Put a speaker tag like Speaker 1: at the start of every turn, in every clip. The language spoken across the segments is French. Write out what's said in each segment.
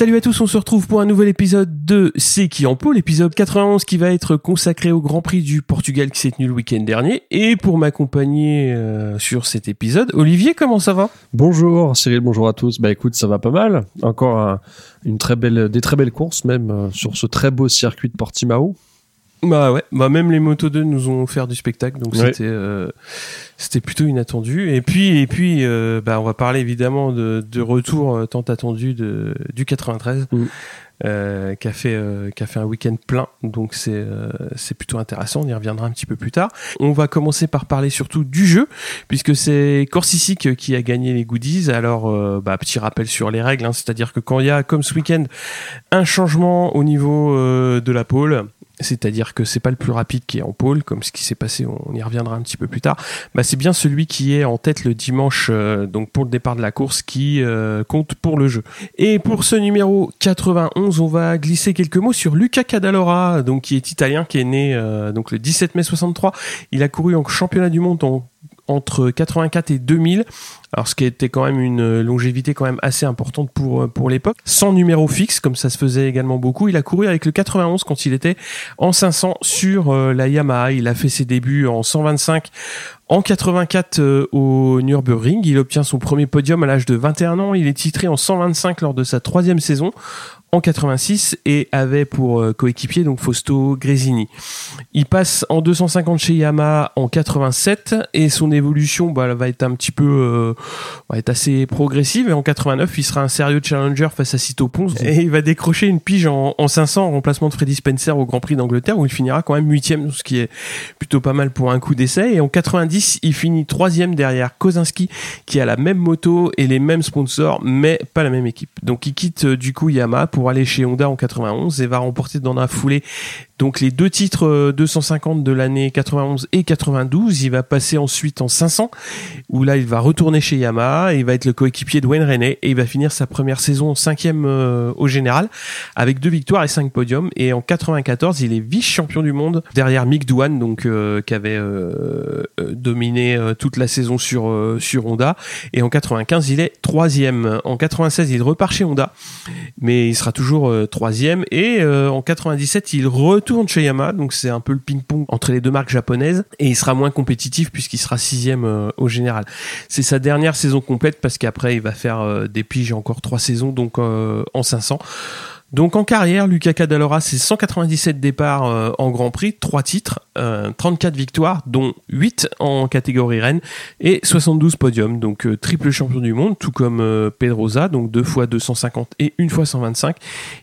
Speaker 1: Salut à tous, on se retrouve pour un nouvel épisode de C'est qui en l'épisode 91 qui va être consacré au Grand Prix du Portugal qui s'est tenu le week-end dernier. Et pour m'accompagner euh, sur cet épisode, Olivier, comment ça va?
Speaker 2: Bonjour Cyril, bonjour à tous. Bah écoute, ça va pas mal. Encore un- une très belle, des très belles courses même euh, sur ce très beau circuit de Portimao.
Speaker 1: Bah ouais, bah même les Moto 2 nous ont offert du spectacle, donc
Speaker 2: Ouais.
Speaker 1: c'était euh, c'était plutôt inattendu. Et puis et puis euh, bah on va parler évidemment de, de retour euh, tant attendu de du 93.
Speaker 2: Mm.
Speaker 1: Euh, qui a fait euh, qui a fait un week-end plein donc c'est euh, c'est plutôt intéressant on y reviendra un petit peu plus tard on va commencer par parler surtout du jeu puisque c'est Corsicic qui a gagné les goodies alors euh, bah, petit rappel sur les règles hein, c'est-à-dire que quand il y a comme ce week-end un changement au niveau euh, de la pole c'est-à-dire que c'est pas le plus rapide qui est en pôle, comme ce qui s'est passé, on y reviendra un petit peu plus tard. Bah, c'est bien celui qui est en tête le dimanche, euh, donc pour le départ de la course, qui euh, compte pour le jeu. Et pour ce numéro 91, on va glisser quelques mots sur Luca Cadalora, donc qui est italien, qui est né euh, donc le 17 mai 63. Il a couru en championnat du monde en- entre 84 et 2000. Alors ce qui était quand même une longévité quand même assez importante pour euh, pour l'époque. Sans numéro fixe comme ça se faisait également beaucoup. Il a couru avec le 91 quand il était en 500 sur euh, la Yamaha. Il a fait ses débuts en 125 en 84 euh, au Nürburgring. Il obtient son premier podium à l'âge de 21 ans. Il est titré en 125 lors de sa troisième saison en 86 et avait pour euh, coéquipier donc Fausto Gresini. Il passe en 250 chez Yamaha en 87 et son évolution bah, va être un petit peu euh, va être assez progressive et en 89 il sera un sérieux challenger face à Cito Pons et il va décrocher une pige en, en 500 en remplacement de Freddy Spencer au Grand Prix d'Angleterre où il finira quand même huitième ce qui est plutôt pas mal pour un coup d'essai et en 90 il finit troisième derrière Kozinski qui a la même moto et les mêmes sponsors mais pas la même équipe donc il quitte euh, du coup Yamaha pour aller chez Honda en 91 et va remporter dans la foulée donc les deux titres euh, 250 de l'année 91 et 92, il va passer ensuite en 500 où là il va retourner chez Yamaha il va être le coéquipier de Wayne Rainey et il va finir sa première saison cinquième euh, au général avec deux victoires et cinq podiums. Et en 94 il est vice-champion du monde derrière Mick Doohan donc euh, qui avait euh, euh, dominé euh, toute la saison sur euh, sur Honda. Et en 95 il est troisième. En 96 il repart chez Honda mais il sera toujours euh, troisième. Et euh, en 97 il retourne chez Yamaha donc c'est un peu le ping-pong entre les deux marques japonaises et il sera moins compétitif puisqu'il sera sixième euh, au général. C'est sa dernière saison complète parce qu'après il va faire euh, des piges encore trois saisons donc euh, en 500 donc en carrière, Lucas Cadalora, c'est 197 départs euh, en Grand Prix, 3 titres, euh, 34 victoires, dont 8 en catégorie Rennes et 72 podiums. Donc euh, triple champion du monde, tout comme euh, Pedrosa, donc deux fois 250 et une fois 125.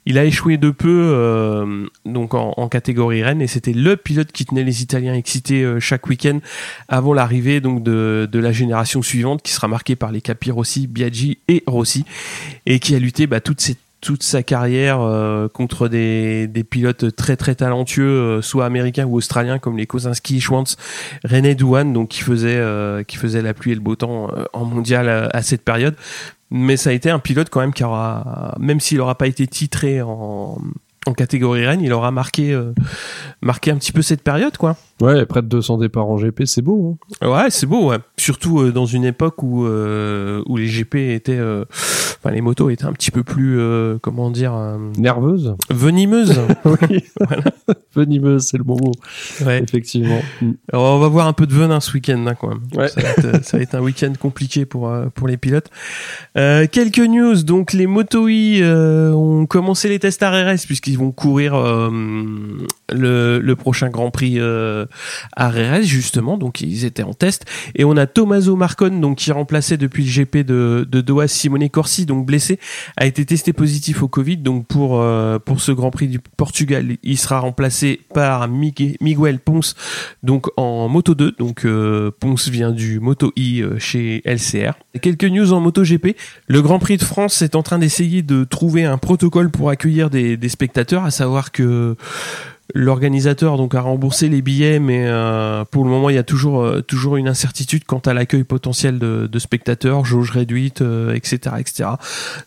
Speaker 1: Il a échoué de peu euh, donc en, catégorie Rennes et c'était le pilote qui tenait les Italiens excités euh, chaque week-end avant l'arrivée donc de, la génération suivante qui sera marquée par les Capi Rossi, Biaggi et Rossi et qui a lutté bah, toute toute sa carrière euh, contre des, des pilotes très très talentueux, euh, soit américains ou australiens comme les Kozinski, Schwantz, René Douane, donc qui faisait euh, qui faisait la pluie et le beau temps en mondial à, cette période. Mais ça a été un pilote quand même qui aura, même s'il n'aura pas été titré en, en catégorie Rennes, il aura marqué marqué un petit peu cette période quoi.
Speaker 2: Ouais, près de 200 départs en GP, c'est beau. Hein
Speaker 1: Ouais, c'est beau, ouais. Surtout euh, dans une époque où euh, où les GP étaient, euh, enfin les motos étaient un petit peu plus, euh, comment dire, euh,
Speaker 2: Nerveuse
Speaker 1: venimeuses.
Speaker 2: Oui. Venimeuse, c'est le bon mot.
Speaker 1: ouais.
Speaker 2: Effectivement. Mm.
Speaker 1: Alors, on va voir un peu de venin ce week-end, hein, quand même.
Speaker 2: Ouais.
Speaker 1: Ça, va être, euh, ça va être un week-end compliqué pour pour les pilotes. Euh, quelques news. Donc les Moto E euh, ont commencé les tests RRS puisqu'ils vont courir euh, le le prochain Grand Prix euh, RRS justement. Donc ils étaient en test. Et on a Tommaso Marcon donc qui remplaçait depuis le GP de de Doha. Simone Corsi donc blessé a été testé positif au Covid. Donc pour euh, ce Grand Prix du Portugal il sera remplacé par Migue- Miguel Ponce donc en Moto 2 donc euh, Ponce vient du Moto I euh, chez LCR quelques news en Moto GP le Grand Prix de France est en train d'essayer de trouver un protocole pour accueillir des spectateurs à savoir que L'organisateur donc a remboursé les billets, mais euh, pour le moment il y a toujours euh, toujours une incertitude quant à l'accueil potentiel de, spectateurs, jauge réduite, etc., euh, etc.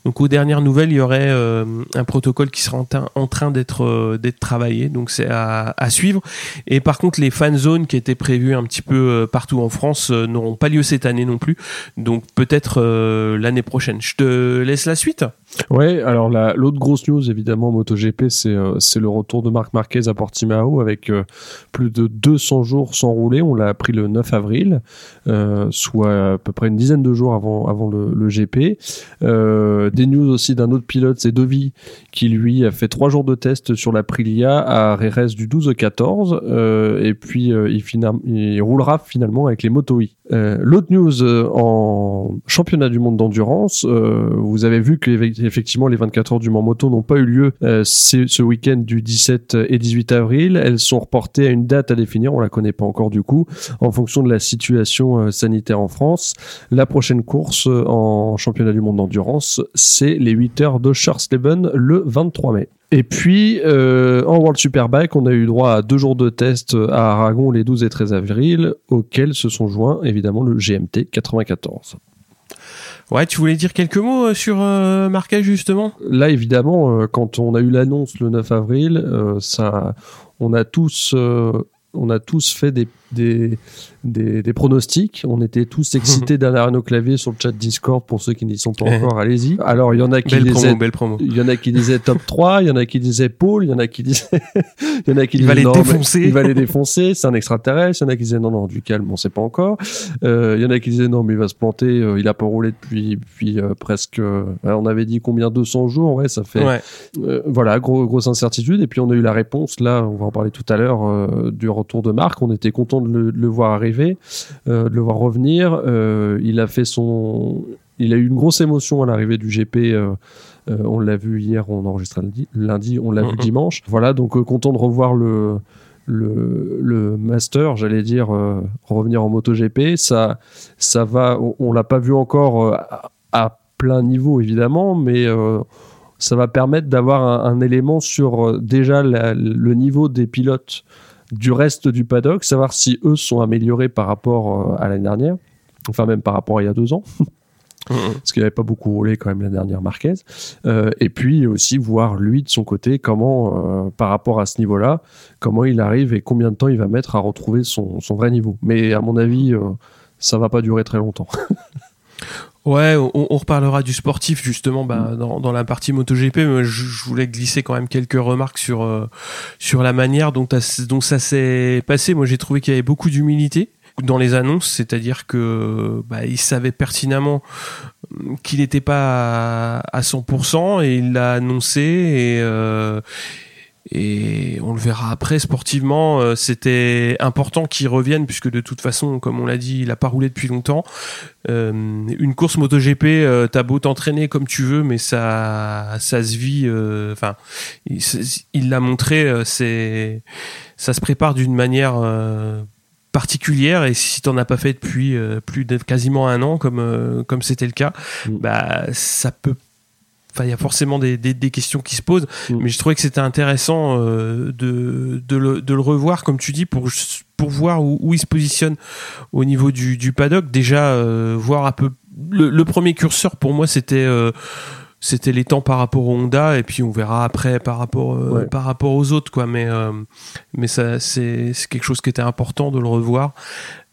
Speaker 1: Donc aux dernières nouvelles, il y aurait un protocole qui sera en, train d'être d'être travaillé, donc c'est à, à, suivre. Et par contre, les fan zones qui étaient prévues un petit peu partout en France n'auront pas lieu cette année non plus, donc peut-être l'année prochaine. Je te laisse la suite.
Speaker 2: Ouais, alors l'autre grosse news évidemment MotoGP, c'est c'est le retour de Marc Marquez à Portimao avec euh, plus de 200 jours sans rouler. On l'a appris le 9 avril, euh, soit à peu près une dizaine de jours avant, avant le, GP. Euh, des news aussi d'un autre pilote, c'est Dovi, qui lui a fait trois jours de test sur la Prilia à Rérez du 12 au 14. et puis il, il, roulera finalement avec les Moto L'autre news en championnat du monde d'endurance, vous avez vu que effectivement les 24 heures du Mans Moto n'ont pas eu lieu ce week-end du 17 et 18 avril. Elles sont reportées à une date à définir, on la connaît pas encore du coup, en fonction de la situation euh, sanitaire en France. La prochaine course euh, en championnat du monde d'endurance, c'est les 8 heures de Charleston le 23 mai. Et puis, euh, en World Superbike, on a eu droit à deux jours de test à Aragon les 12 et 13 avril, auxquels se sont joints évidemment le GMT 94.
Speaker 1: Ouais, tu voulais dire quelques mots euh, sur euh, Marquez justement?
Speaker 2: Là, évidemment, euh, quand on a eu l'annonce le 9 avril, ça, on a tous, on a tous fait des des, des, pronostics. On était tous excités derrière nos claviers sur le chat Discord pour ceux qui n'y sont pas encore. Allez-y. Alors, il y en a qui disaient, il y en a qui disaient top 3, il y en a qui disaient Paul, il y en a qui disaient, il y en a qui
Speaker 1: il va les défoncer.
Speaker 2: Il va les défoncer. C'est un extraterrestre. Il y en a qui disaient non, non, du calme, on sait pas encore. Euh, il y en a qui disaient non, mais il va se planter. Euh, il a pas roulé depuis, puis euh, presque, on avait dit combien 200 jours. Ouais, ça fait, voilà, gros, grosse incertitude. Et puis on a eu la réponse. Là, on va en parler tout à l'heure du retour de Marc. On était content de le, voir arriver, euh, de le voir revenir. Euh, il a fait son, il a eu une grosse émotion à l'arrivée du GP. Euh, on l'a vu hier, on enregistre lundi, lundi on l'a vu mm-hmm. dimanche. Voilà, donc content de revoir le, le, master, j'allais dire, revenir en MotoGP. Ça, ça va, on, l'a pas vu encore à, plein niveau évidemment, mais ça va permettre d'avoir un, élément sur déjà le niveau des pilotes du reste du paddock, savoir si eux sont améliorés par rapport euh, à l'année dernière, enfin même par rapport à il y a deux ans. parce qu'il n'avait pas beaucoup roulé quand même la dernière Marquez. Euh, et puis aussi voir lui de son côté comment, euh, par rapport à ce niveau-là, comment il arrive et combien de temps il va mettre à retrouver son, vrai niveau. Mais à mon avis, ça va pas durer très longtemps.
Speaker 1: Ouais, on, reparlera du sportif justement bah, mm. dans, la partie MotoGP, mais je, voulais glisser quand même quelques remarques sur euh, sur la manière dont, ça s'est passé. Moi, j'ai trouvé qu'il y avait beaucoup d'humilité dans les annonces, c'est-à-dire que bah, il savait pertinemment qu'il n'était pas à, 100% et il l'a annoncé et euh, et on le verra après. Sportivement euh, c'était important qu'il revienne puisque de toute façon comme on l'a dit il a pas roulé depuis longtemps. Euh, une course MotoGP euh, t'as beau t'entraîner comme tu veux mais ça ça se vit euh, enfin il l'a montré c'est ça se prépare d'une manière particulière. Et si t'en as pas fait depuis plus de quasiment un an comme comme c'était le cas mm. bah ça peut Enfin, il y a forcément des, des, questions qui se posent, mm. mais je trouvais que c'était intéressant euh, de, de, le, de, le, revoir, comme tu dis, pour, pour voir où, où il se positionne au niveau du, du paddock. Déjà, euh, voir un peu. Le, premier curseur pour moi, c'était. Euh, c'était les temps par rapport au Honda et puis on verra après par rapport par rapport aux autres quoi mais mais ça c'est quelque chose qui était important de le revoir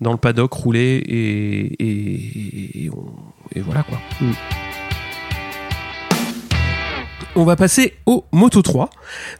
Speaker 1: dans le paddock rouler et et, et, voilà quoi mm. On va passer au Moto 3.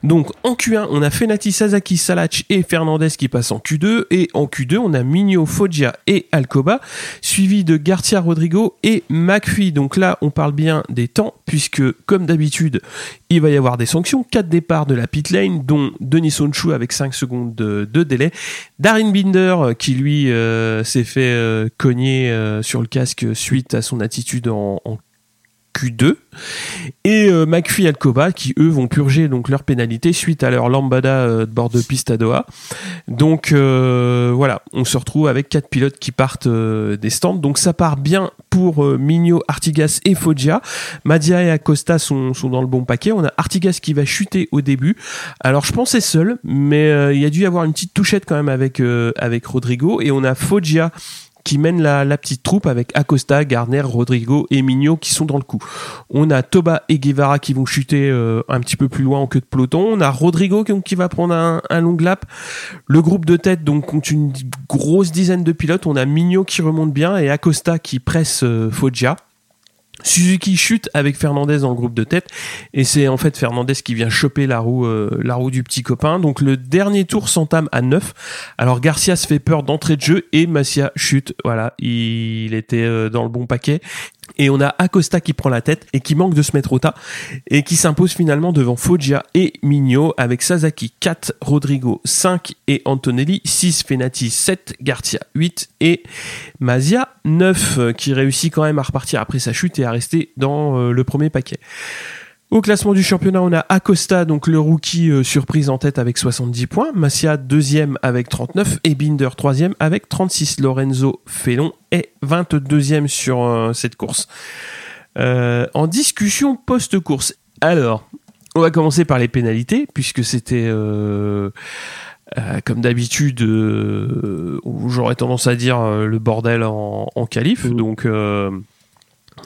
Speaker 1: Donc en Q1, on a Fenati, Sasaki, Salach et Fernandez qui passent en Q2. Et en Q2, on a Migno, Foggia et Alcoba, suivi de Garcia, Rodrigo et McPhee. Donc là, on parle bien des temps, puisque comme d'habitude, il va y avoir des sanctions. 4 départs de la pit lane, dont Denis Sonchou avec 5 secondes de, délai. Darin Binder, qui lui euh, s'est fait euh, cogner euh, sur le casque suite à son attitude en, en Q2 et euh, McPhee Alcoba qui eux vont purger donc leur pénalité suite à leur lambada euh, de bord de piste à Doha. Donc euh, voilà, on se retrouve avec quatre pilotes qui partent des stands. Donc ça part bien pour Migno, Artigas et Foggia. Madia et Acosta sont, sont dans le bon paquet. On a Artigas qui va chuter au début. Alors je pensais seul, mais il y a dû y avoir une petite touchette quand même avec avec Rodrigo et on a Foggia qui mène la, petite troupe avec Acosta, Garner, Rodrigo et Mignot qui sont dans le coup. On a Toba et Guevara qui vont chuter euh, un petit peu plus loin en queue de peloton. On a Rodrigo qui, va prendre un, long lap. Le groupe de tête donc compte une grosse dizaine de pilotes. On a Mignot qui remonte bien et Acosta qui presse euh, Foggia. Suzuki chute avec Fernandez dans le groupe de tête et c'est en fait Fernandez qui vient choper la roue euh, la roue du petit copain. Donc le dernier tour s'entame à 9. Alors Garcia se fait peur d'entrée de jeu et Massia chute. Voilà, il était euh, dans le bon paquet. Et on a Acosta qui prend la tête et qui manque de se mettre au tas et qui s'impose finalement devant Foggia et Migno avec Sasaki 4, Rodrigo 5 et Antonelli 6, Fenati 7, Garcia 8 et Mazia 9 euh, qui réussit quand même à repartir après sa chute et à rester dans euh, le premier paquet. Au classement du championnat, on a Acosta, donc le rookie euh, surprise en tête avec 70 points, Massia deuxième avec 39 et Binder troisième avec 36. Lorenzo Felon est 22e sur euh, cette course. Euh, en discussion post-course. Alors, on va commencer par les pénalités puisque c'était comme d'habitude, j'aurais tendance à dire le bordel en, en qualif. Mmh. Donc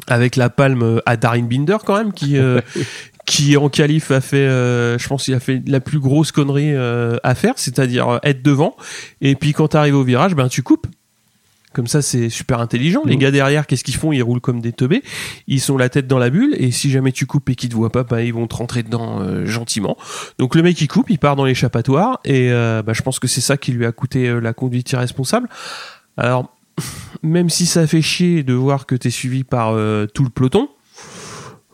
Speaker 1: avec la palme à Darin Binder quand même qui euh, qui en qualif a fait euh, je pense qu'il a fait la plus grosse connerie euh, à faire c'est-à-dire être devant et puis quand tu arrives au virage ben tu coupes comme ça, c'est super intelligent. Les mmh. gars derrière, qu'est-ce qu'ils font? Ils roulent comme des teubés. Ils sont la tête dans la bulle. Et si jamais tu coupes et qu'ils te voient pas, ben, ils vont te rentrer dedans gentiment. Donc le mec, il coupe, il part dans l'échappatoire. Et bah, je pense que c'est ça qui lui a coûté la conduite irresponsable. Alors, même si ça fait chier de voir que tu es suivi par euh, tout le peloton,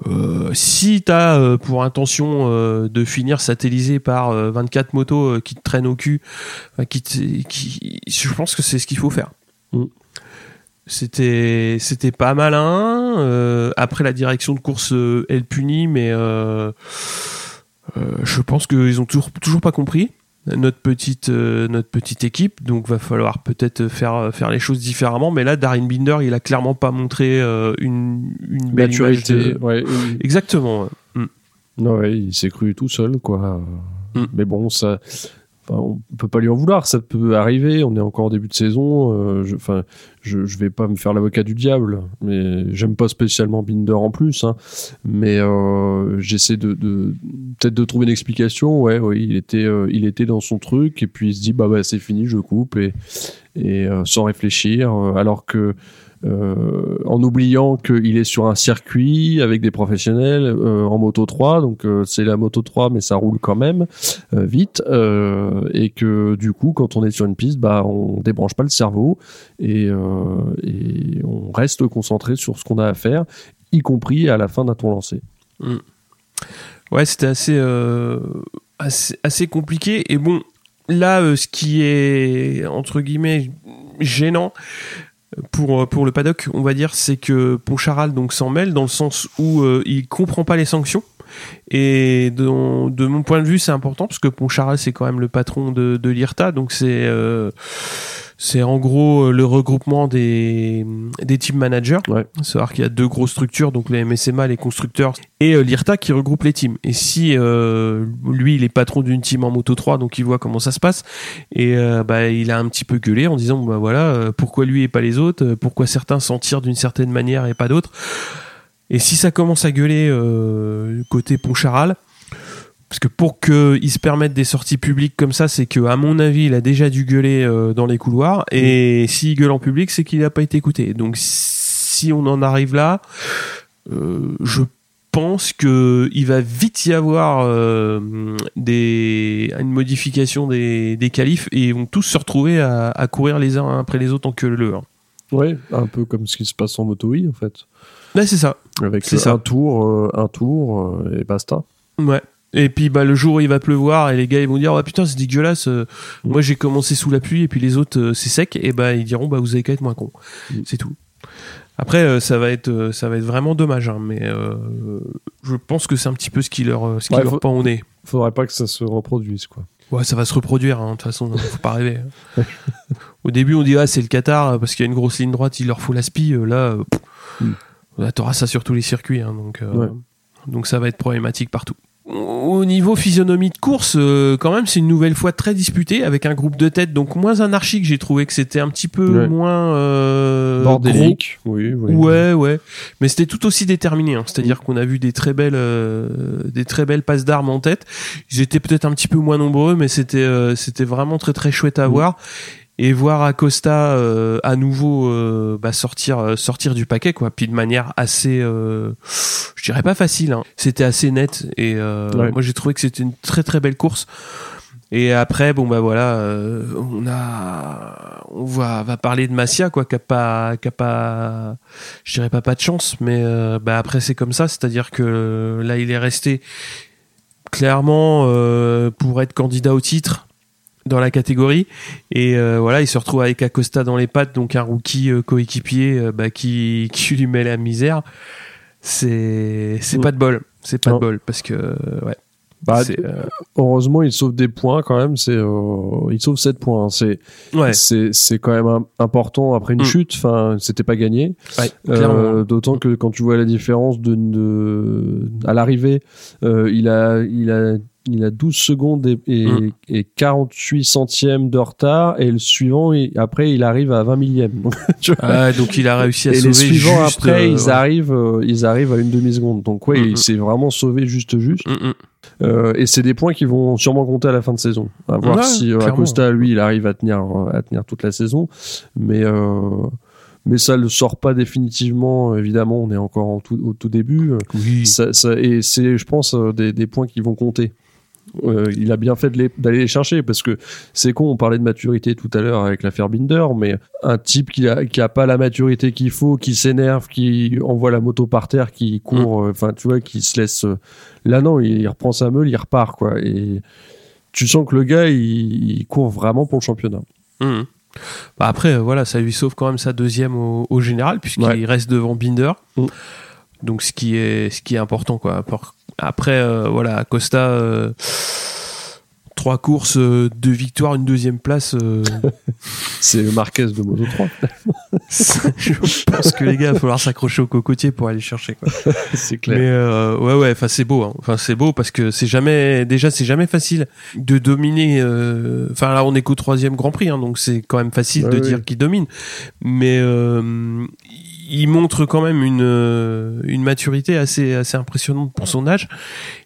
Speaker 1: euh, si tu as euh, pour intention de finir satellisé par 24 motos qui te traînent au cul, qui, qui, je pense que c'est ce qu'il faut faire. Mm. C'était c'était pas malin. après la direction de course, elle punit, mais je pense qu'ils ont toujours toujours pas compris notre petite euh, notre petite équipe. Donc va falloir peut-être faire faire les choses différemment. Mais là Darin Binder il a clairement pas montré euh, une une belle maturité exactement
Speaker 2: mm. non ouais, il s'est cru tout seul quoi. Mm. mais bon ça on peut pas lui en vouloir, ça peut arriver. On est encore en début de saison. Euh, je, enfin, je, vais pas me faire l'avocat du diable, mais j'aime pas spécialement Binder en plus. Hein. mais euh, j'essaie de, peut-être de trouver une explication. Ouais, il était, euh, il était dans son truc et puis il se dit bah bah c'est fini, je coupe et sans réfléchir, alors que euh, en oubliant qu'il est sur un circuit avec des professionnels euh, en moto 3, donc euh, c'est la moto 3 mais ça roule quand même vite et que du coup quand on est sur une piste, bah on débranche pas le cerveau et, on reste concentré sur ce qu'on a à faire, y compris à la fin d'un tour lancé.
Speaker 1: Mm. Ouais, c'était assez, assez, assez compliqué et bon là ce qui est entre guillemets gênant pour euh, pour le paddock, on va dire, c'est que Poncharal donc s'en mêle dans le sens où euh, il comprend pas les sanctions. Et de, de mon point de vue, c'est important parce que Poncharal c'est quand même le patron de, de l'IRTA, donc c'est euh, c'est en gros euh, le regroupement des, des team managers. Ouais. C'est-à-dire qu'il y a deux grosses structures, donc les MSMA, les constructeurs, et euh, l'IRTA qui regroupe les teams. Et si euh, lui, il est patron d'une team en Moto 3, donc il voit comment ça se passe, et bah, il a un petit peu gueulé en disant, bah voilà, pourquoi lui et pas les autres, pourquoi certains s'en tirent d'une certaine manière et pas d'autres? Et si ça commence à gueuler côté Poncharal, parce que pour qu'il se permette des sorties publiques comme ça, c'est que à mon avis, il a déjà dû gueuler euh, dans les couloirs. Et mm. s'il gueule en public, c'est qu'il n'a pas été écouté. Donc si on en arrive là, euh, je pense que il va vite y avoir euh, des une modification des, des qualifs et ils vont tous se retrouver à, à courir les uns après les autres en queue le.
Speaker 2: Ouais, un peu comme ce qui se passe en moto en fait.
Speaker 1: Ouais, c'est ça.
Speaker 2: Avec c'est ça. un tour, un tour et basta.
Speaker 1: Ouais. Et puis bah le jour où il va pleuvoir et les gars ils vont dire oh putain c'est dégueulasse euh, moi j'ai commencé sous la pluie et puis les autres euh, c'est sec et bah ils diront bah vous avez qu'à être moins con mm. c'est tout Après, ça va être, ça va être vraiment dommage, hein, mais je pense que c'est un petit peu ce qui leur, ce qui leur pend au nez.
Speaker 2: Faudrait pas que ça se reproduise, quoi.
Speaker 1: Ouais, ça va se reproduire, hein, de toute façon, faut pas rêver. Au début, on dit, ah, c'est le Qatar, parce qu'il y a une grosse ligne droite, il leur faut la spi. Là, mm. t'auras ça sur tous les circuits, hein, donc, donc ça va être problématique partout au niveau physionomie de course, euh, quand même, c'est une nouvelle fois très disputé avec un groupe de tête donc moins anarchique. J'ai trouvé que c'était un petit peu moins euh,
Speaker 2: bordélique. Oui,
Speaker 1: oui, Ouais, ouais. Mais c'était tout aussi déterminé. Hein. C'est-à-dire qu'on a vu des très belles, euh, des très belles passes d'armes en tête. Ils étaient peut-être un petit peu moins nombreux, mais c'était, euh, c'était vraiment très très chouette à voir et voir Acosta euh, à nouveau euh, bah, sortir euh, sortir du paquet quoi. Puis de manière assez je dirais pas facile hein. c'était assez net et moi j'ai trouvé que c'était une très très belle course. Et après bon bah voilà on a on va va parler de Massia quoi qui a pas qui a pas je dirais pas pas de chance mais bah après c'est comme ça. C'est-à-dire que là il est resté clairement pour être candidat au titre dans la catégorie et euh, voilà il se retrouve avec Acosta dans les pattes donc un rookie euh, coéquipier euh, bah, qui, qui lui met la misère c'est c'est pas de bol c'est pas de bol parce que ouais
Speaker 2: bah, heureusement, il sauve des points quand même. C'est, il sauve 7 points. Hein. C'est, ouais. c'est, c'est quand même important après une mm. chute. Enfin, c'était pas gagné. d'autant que quand tu vois la différence de, de à l'arrivée, il a, il a il a 12 secondes et, 48 mm. centièmes de retard et le suivant après il arrive à 20 millièmes
Speaker 1: donc, ah, donc il a réussi à
Speaker 2: et
Speaker 1: sauver
Speaker 2: les suivants après euh, ils arrivent euh, ils arrivent à une demi seconde donc ouais mm, il mm. s'est vraiment sauvé juste juste euh, et c'est des points qui vont sûrement compter à la fin de saison à voir si Acosta lui il arrive à tenir à tenir toute la saison mais mais ça ne sort pas définitivement. Évidemment, on est encore au tout début. Oui. Ça, et c'est, je pense, des, des, points qui vont compter. Euh, il a bien fait d'aller les, chercher parce que c'est con, on parlait de maturité tout à l'heure avec l'affaire Binder, mais un type qui a, qui a pas la maturité qu'il faut, qui s'énerve, qui envoie la moto par terre, qui court, mm. euh, enfin tu vois, qui se laisse. Euh, là non, il, reprend sa meule, il repart quoi. Et tu sens que le gars, il, court vraiment pour le championnat.
Speaker 1: Mm. Bah après, voilà, ça lui sauve quand même sa deuxième au, général puisqu'il reste devant Binder. Mm. Donc ce qui est ce qui est important quoi. Après euh, voilà Costa euh, trois courses, euh, deux victoires, une deuxième place.
Speaker 2: c'est le Marquez de Moto 3.
Speaker 1: je pense que les gars, il va falloir s'accrocher au cocotier pour aller chercher.
Speaker 2: c'est clair.
Speaker 1: Mais ouais, ouais, enfin c'est beau. Hein. Enfin c'est beau parce que c'est jamais, déjà c'est jamais facile de dominer. Enfin là, on est qu'au troisième Grand Prix, hein, donc c'est quand même facile de dire qu'il domine. Mais il montre quand même une, euh, une maturité assez, assez impressionnante pour son âge.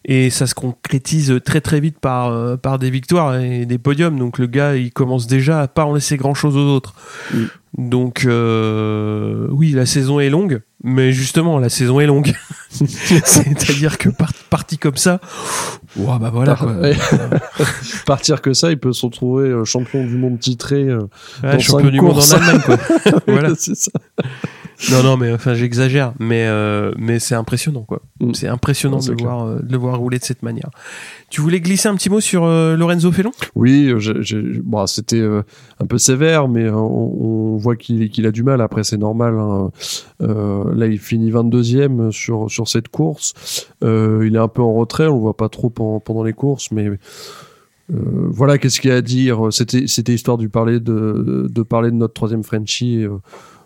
Speaker 1: Et ça se concrétise très très vite par, euh, par des victoires et des podiums. Donc le gars, il commence déjà à pas en laisser grand chose aux autres. Donc euh, oui, la saison est longue, mais justement, la saison est longue. C'est-à-dire que parti comme ça, wow, bah voilà.
Speaker 2: Partir que ça, il peut se retrouver champion du monde titré.
Speaker 1: champion du monde en Allemagne, quoi. voilà. c'est ça non, non, mais enfin, j'exagère, mais euh, mais c'est impressionnant, quoi. Mm. C'est impressionnant de, le voir, euh, de le voir rouler de cette manière. Tu voulais glisser un petit mot sur euh, Lorenzo Felon
Speaker 2: Oui, bon, c'était un peu sévère, mais on, voit qu'il a du mal. Après, c'est normal. Hein. là, il finit 22e sur sur cette course. il est un peu en retrait, on le voit pas trop pendant, les courses, mais voilà, qu'est-ce qu'il y a à dire? C'était c'était histoire de parler de, de parler de notre troisième Frenchie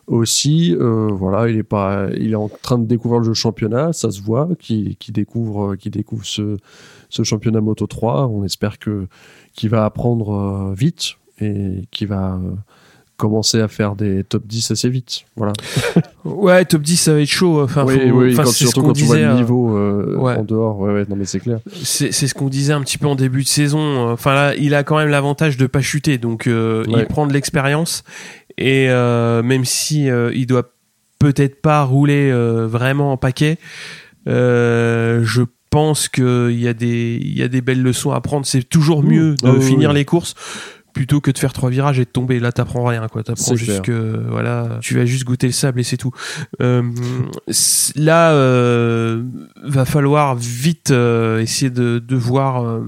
Speaker 2: aussi. Euh, voilà, il est pas, il est en train de découvrir le jeu championnat, ça se voit, qui, qui découvre, qui découvre ce, ce championnat Moto 3. On espère que qu'il va apprendre euh, vite et qu'il va euh, commencer à faire des top 10 assez vite. Voilà.
Speaker 1: ouais, top 10 ça va être chaud. Enfin,
Speaker 2: oui, oui, quand, surtout quand tu vois le niveau en dehors. Ouais, ouais, non mais c'est clair.
Speaker 1: C'est ce qu'on disait un petit peu en début de saison. Enfin là, il a quand même l'avantage de pas chuter, donc il prend de l'expérience et euh, même si euh, il doit peut-être pas rouler euh, vraiment en paquet, je pense qu'il y a des il y a des belles leçons à prendre. C'est toujours mieux de ah finir les courses plutôt que de faire trois virages et de tomber. Là, t'apprends rien, quoi. T'apprends juste que, voilà, tu vas juste goûter le sable et c'est tout. Euh, là, euh, va falloir vite euh, essayer de, de voir, euh,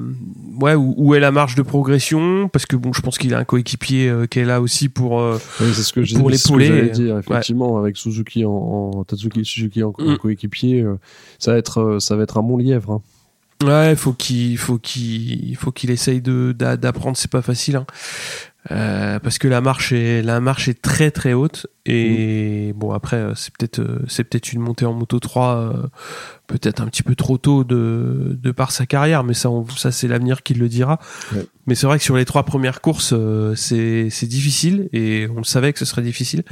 Speaker 1: ouais, où, est la marge de progression, parce que bon, je pense qu'il a un coéquipier qui est là aussi pour,
Speaker 2: oui, c'est ce que pour l'épauler. dire, effectivement, avec Suzuki en, en Tatsuki Suzuki en, mm. coéquipier, ça va être, ça va être un bon lièvre. Hein.
Speaker 1: Ouais, faut qu'il faut qu'il faut qu'il essaye de d'apprendre, c'est pas facile hein. euh, parce que la marche est la marche est très très haute. Et bon après euh, c'est peut-être euh, c'est peut-être une montée en moto 3 peut-être un petit peu trop tôt de de par sa carrière. Mais ça ça c'est l'avenir qui le dira. Mais c'est vrai que sur les trois premières courses c'est c'est difficile. Et on le savait que ce serait difficile.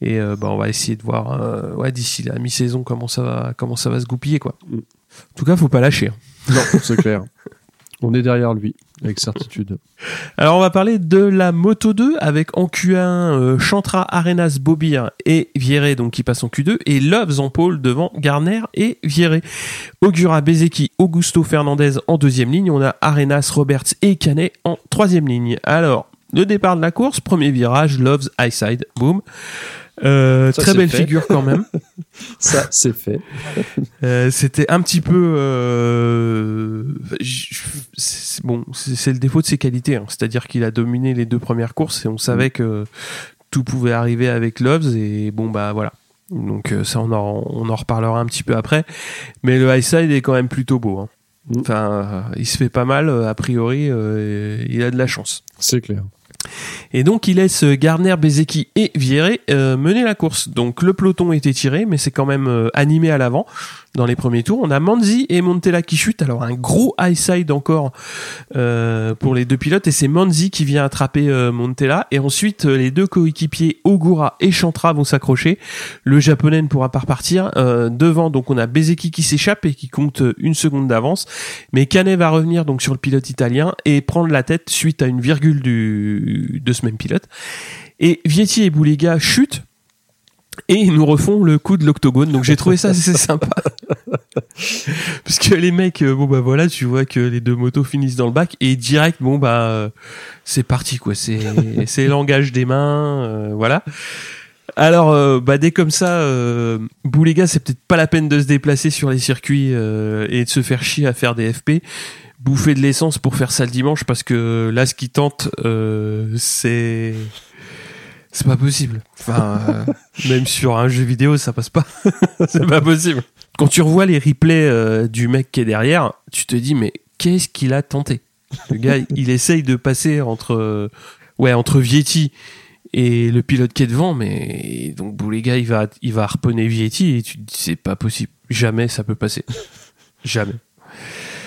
Speaker 1: Et bah on va essayer de voir ouais d'ici la mi-saison comment ça va comment ça va se goupiller quoi. En tout cas, faut pas lâcher.
Speaker 2: Non, c'est clair. On est derrière lui, avec certitude.
Speaker 1: Alors, on va parler de la Moto 2 avec en Q1 euh, Chantra, Arenas, Bobir et Vieré, donc qui passe en Q2, et Loves en pôle devant Garner et Vieré. Augura, Bezeki, Augusto Fernandez en deuxième ligne. On a Arenas, Roberts et Canet en troisième ligne. Alors, le départ de la course, premier virage, Loves, High Side, boom. Euh, très belle figure quand même.
Speaker 2: Ça, c'est fait.
Speaker 1: Euh, c'était un petit peu euh, bon. C'est le défaut de ses qualités, hein. c'est-à-dire qu'il a dominé les deux premières courses et on savait que tout pouvait arriver avec Loves et bon bah voilà. Donc ça, on en, on en reparlera un petit peu après. Mais le high side est quand même plutôt beau. Hein. Mm. Enfin, il se fait pas mal a priori. il a de la chance.
Speaker 2: C'est clair.
Speaker 1: Et donc il laisse Garner, Bezeki et Vieré euh, mener la course. Donc le peloton était tiré, mais c'est quand même euh, animé à l'avant dans les premiers tours. On a Manzi et Montella qui chutent. Alors un gros high side encore euh, pour les deux pilotes et c'est Manzi qui vient attraper euh, Montella. Et ensuite euh, les deux coéquipiers Ogura et Chantra vont s'accrocher. Le japonais ne pourra pas repartir. Devant donc on a Bezeki qui s'échappe et qui compte une seconde d'avance. Mais Canet va revenir donc sur le pilote italien et prendre la tête suite à une virgule du, de ce même pilote. Et Vietti et Bouliga chutent et ils nous refont le coup de l'octogone. Donc j'ai trouvé ça assez sympa. Parce que les mecs, euh, bon bah voilà, tu vois que les deux motos finissent dans le bac et direct, bon bah euh, c'est parti quoi. C'est c'est langage des mains, euh, voilà. Alors bah dès comme ça, euh, Boulega, c'est peut-être pas la peine de se déplacer sur les circuits et de se faire chier à faire des FP bouffer de l'essence pour faire ça le dimanche parce que là ce qui tente c'est c'est pas possible. Enfin, euh, même sur un jeu vidéo, ça passe pas. c'est pas possible. Quand tu revois les replays euh, du mec qui est derrière, tu te dis mais qu'est-ce qu'il a tenté? Le gars, il essaye de passer entre euh, ouais entre Vietti et le pilote qui est devant, mais donc bon, les gars, il va il va harponner Vietti et tu te dis c'est pas possible. Jamais ça peut passer. Jamais.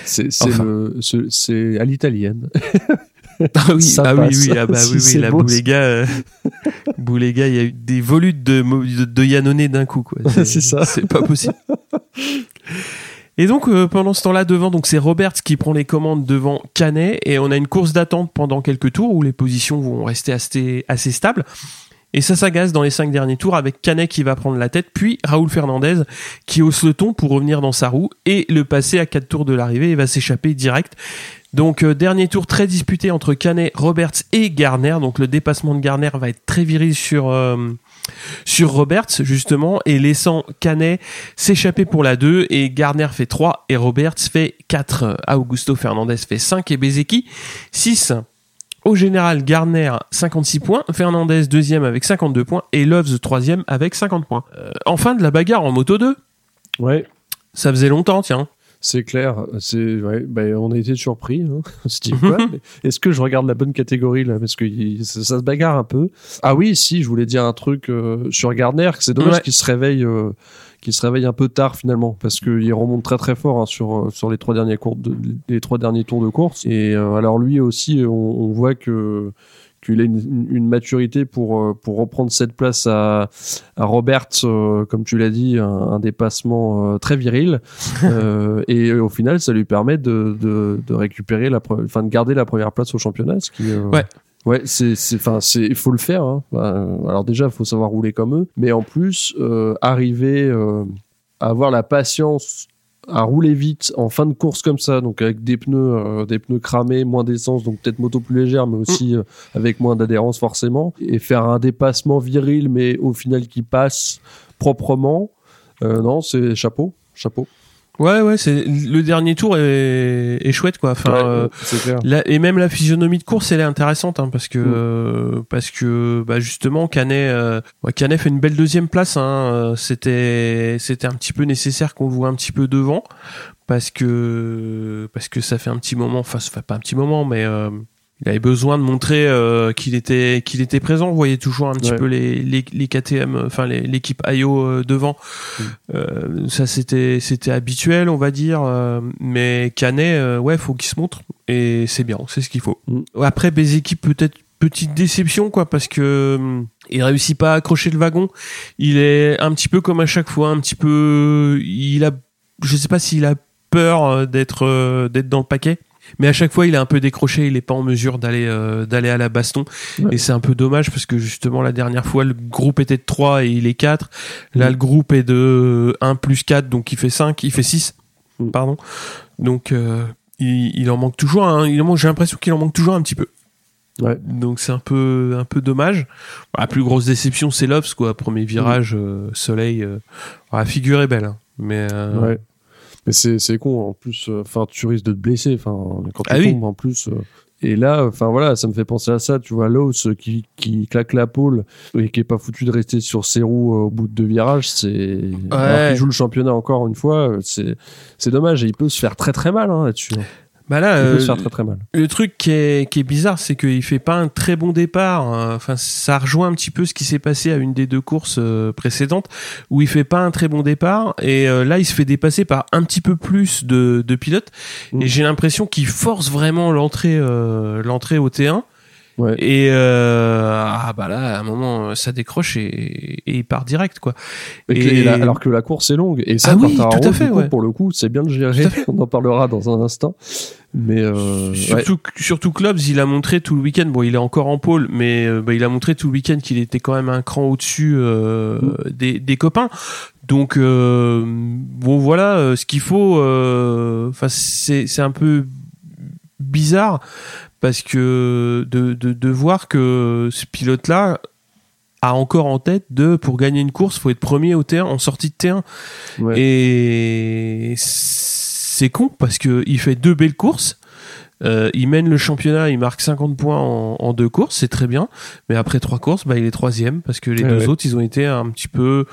Speaker 2: C'est c'est à l'italienne.
Speaker 1: Ah oui, ah oui, oui, ah bah oui, oui, la Bouléga, euh, Bouléga, il y a eu des volutes de, de, de Yannone d'un coup, quoi.
Speaker 2: C'est ça.
Speaker 1: C'est pas possible. Et donc euh, pendant ce temps-là devant, donc c'est Roberts qui prend les commandes devant Canet et on a une course d'attente pendant quelques tours où les positions vont rester assez, assez stables. Et ça s'agace dans les cinq derniers tours avec Canet qui va prendre la tête, puis Raoul Fernandez qui hausse le ton pour revenir dans sa roue et le passer à quatre tours de l'arrivée et va s'échapper direct. Donc euh, dernier tour très disputé entre Canet, Roberts et Garner. Donc le dépassement de Garner va être très viril sur euh, sur Roberts justement et laissant Canet s'échapper pour la 2 et Garner fait 3 et Roberts fait 4. Augusto Fernandez fait 5 et Bezeki 6. Au général, Garner 56 points, Fernandez deuxième avec 52 points et Loves troisième avec 50 points. Euh, enfin de la bagarre en moto 2.
Speaker 2: Ouais.
Speaker 1: Ça faisait longtemps, tiens.
Speaker 2: C'est clair, c'est ouais, ben, on a été surpris. Hein. Est-ce que je regarde la bonne catégorie là? Parce que ça, se bagarre un peu. Ah oui, si, je voulais dire un truc euh, sur Gardner, que c'est dommage qu'il se réveille, euh, qu'il se réveille un peu tard finalement parce qu'il remonte très très fort hein, sur euh, sur les trois derniers cours de, les trois derniers tours de course. Et alors lui aussi, on, on voit que qu'il ait une, maturité pour euh, pour reprendre cette place à, à Robert, euh, comme tu l'as dit, un, dépassement euh, très viril. et au final, ça lui permet de, de, de récupérer la, enfin de garder la première place au championnat, ce qui
Speaker 1: ouais.
Speaker 2: Ouais, c'est, enfin, c'est, il faut le faire. Hein. alors déjà, il faut savoir rouler comme eux, mais en plus, arriver à avoir la patience à rouler vite en fin de course comme ça, donc avec des pneus, euh, des pneus cramés, moins d'essence, donc peut-être moto plus légère, mais aussi mm. euh, avec moins d'adhérence forcément, et faire un dépassement viril, mais au final qui passe proprement. Euh, non, c'est chapeau, chapeau.
Speaker 1: Ouais, ouais, c'est le dernier tour est, est chouette quoi. Enfin, euh, et même la physionomie de course, elle est intéressante hein, parce que mm. parce que bah justement Canet, euh, Canet fait une belle deuxième place. Hein, euh, c'était c'était un petit peu nécessaire qu'on le voit un petit peu devant parce que parce que ça fait un petit moment, enfin ça fait pas un petit moment, mais euh, il avait besoin de montrer euh, qu'il était qu'il était présent. Vous voyez toujours un petit peu les, les, les KTM, enfin l'équipe IO euh, devant. Mm. Euh, ça c'était c'était habituel, on va dire. Euh, mais Canet, ouais, faut qu'il se montre et c'est bien, c'est ce qu'il faut. Mm. Après, les équipes peut-être petite déception quoi parce que il réussit pas à accrocher le wagon. Il est un petit peu comme à chaque fois, un petit peu. Il a, je sais pas s'il a peur d'être d'être dans le paquet mais à chaque fois il est un peu décroché, il est pas en mesure d'aller euh, d'aller à la baston et c'est un peu dommage parce que justement la dernière fois le groupe était de 3 et il est 4. Là mm. le groupe est de 1 plus 4 donc il fait 5, il fait 6. Mm. Pardon. Donc euh, il, il, en manque toujours hein. il j'ai l'impression qu'il en manque toujours un petit peu. Ouais. Donc c'est un peu un peu dommage. La plus grosse déception c'est l'Obs quoi, premier virage mm. euh, soleil la figure est belle hein. mais ouais.
Speaker 2: Mais c'est con en plus. Euh, enfin, tu risques de te blesser. Enfin, quand tu ah tombes en plus. Euh, et là, enfin voilà, ça me fait penser à ça. Tu vois, Lowe's qui, qui claque la pole et qui est pas foutu de rester sur ses roues euh, au bout de deux virages, c'est. Ouais. il joue le championnat encore une fois, c'est c'est dommage. Et il peut se faire très très mal hein, là-dessus.
Speaker 1: Bah là, euh, très, très mal. le truc qui est, qui est bizarre, c'est qu'il fait pas un très bon départ. Hein. Enfin, ça rejoint un petit peu ce qui s'est passé à une des deux courses euh, précédentes, où il fait pas un très bon départ, et euh, là, il se fait dépasser par un petit peu plus de, de pilotes, et j'ai l'impression qu'il force vraiment l'entrée, l'entrée au T1. Et euh, ah bah là, à un moment, ça décroche et, et il part direct quoi.
Speaker 2: Et, alors que la course est longue. Et ça, ah oui, tout à fait, pour le coup, c'est bien de gérer. On en parlera dans un instant. Mais euh,
Speaker 1: surtout, surtout Clubs, il a montré tout le week-end. Bon, il est encore en pôle, mais euh, bah, il a montré tout le week-end qu'il était quand même un cran au-dessus euh, mm. des, des, copains. Donc euh, bon, voilà, ce qu'il faut. Enfin, c'est c'est un peu bizarre parce que de, de, de voir que ce pilote-là a encore en tête de pour gagner une course, faut être premier au terrain en sortie de terrain. Et c'est con parce que il fait deux belles courses. Euh, il mène le championnat, il marque 50 points en, en deux courses, c'est très bien. Mais après trois courses, bah, il est troisième parce que les deux autres, ils ont été un petit peu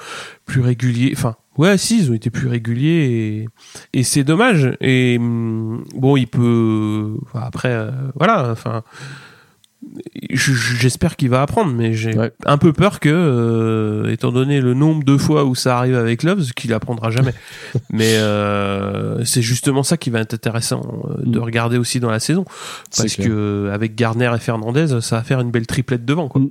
Speaker 1: plus réguliers. Enfin, Ouais, si, ils ont été plus réguliers et, et c'est dommage. Et mm, bon, il peut. après, euh, voilà. Enfin, j'espère qu'il va apprendre, mais j'ai un peu peur que, euh, étant donné le nombre de fois où ça arrive avec Loves, qu'il apprendra jamais. mais euh, c'est justement ça qui va être intéressant de mm. regarder aussi dans la saison, parce que avec Garner et Fernandez, ça va faire une belle triplette devant, quoi. Mm.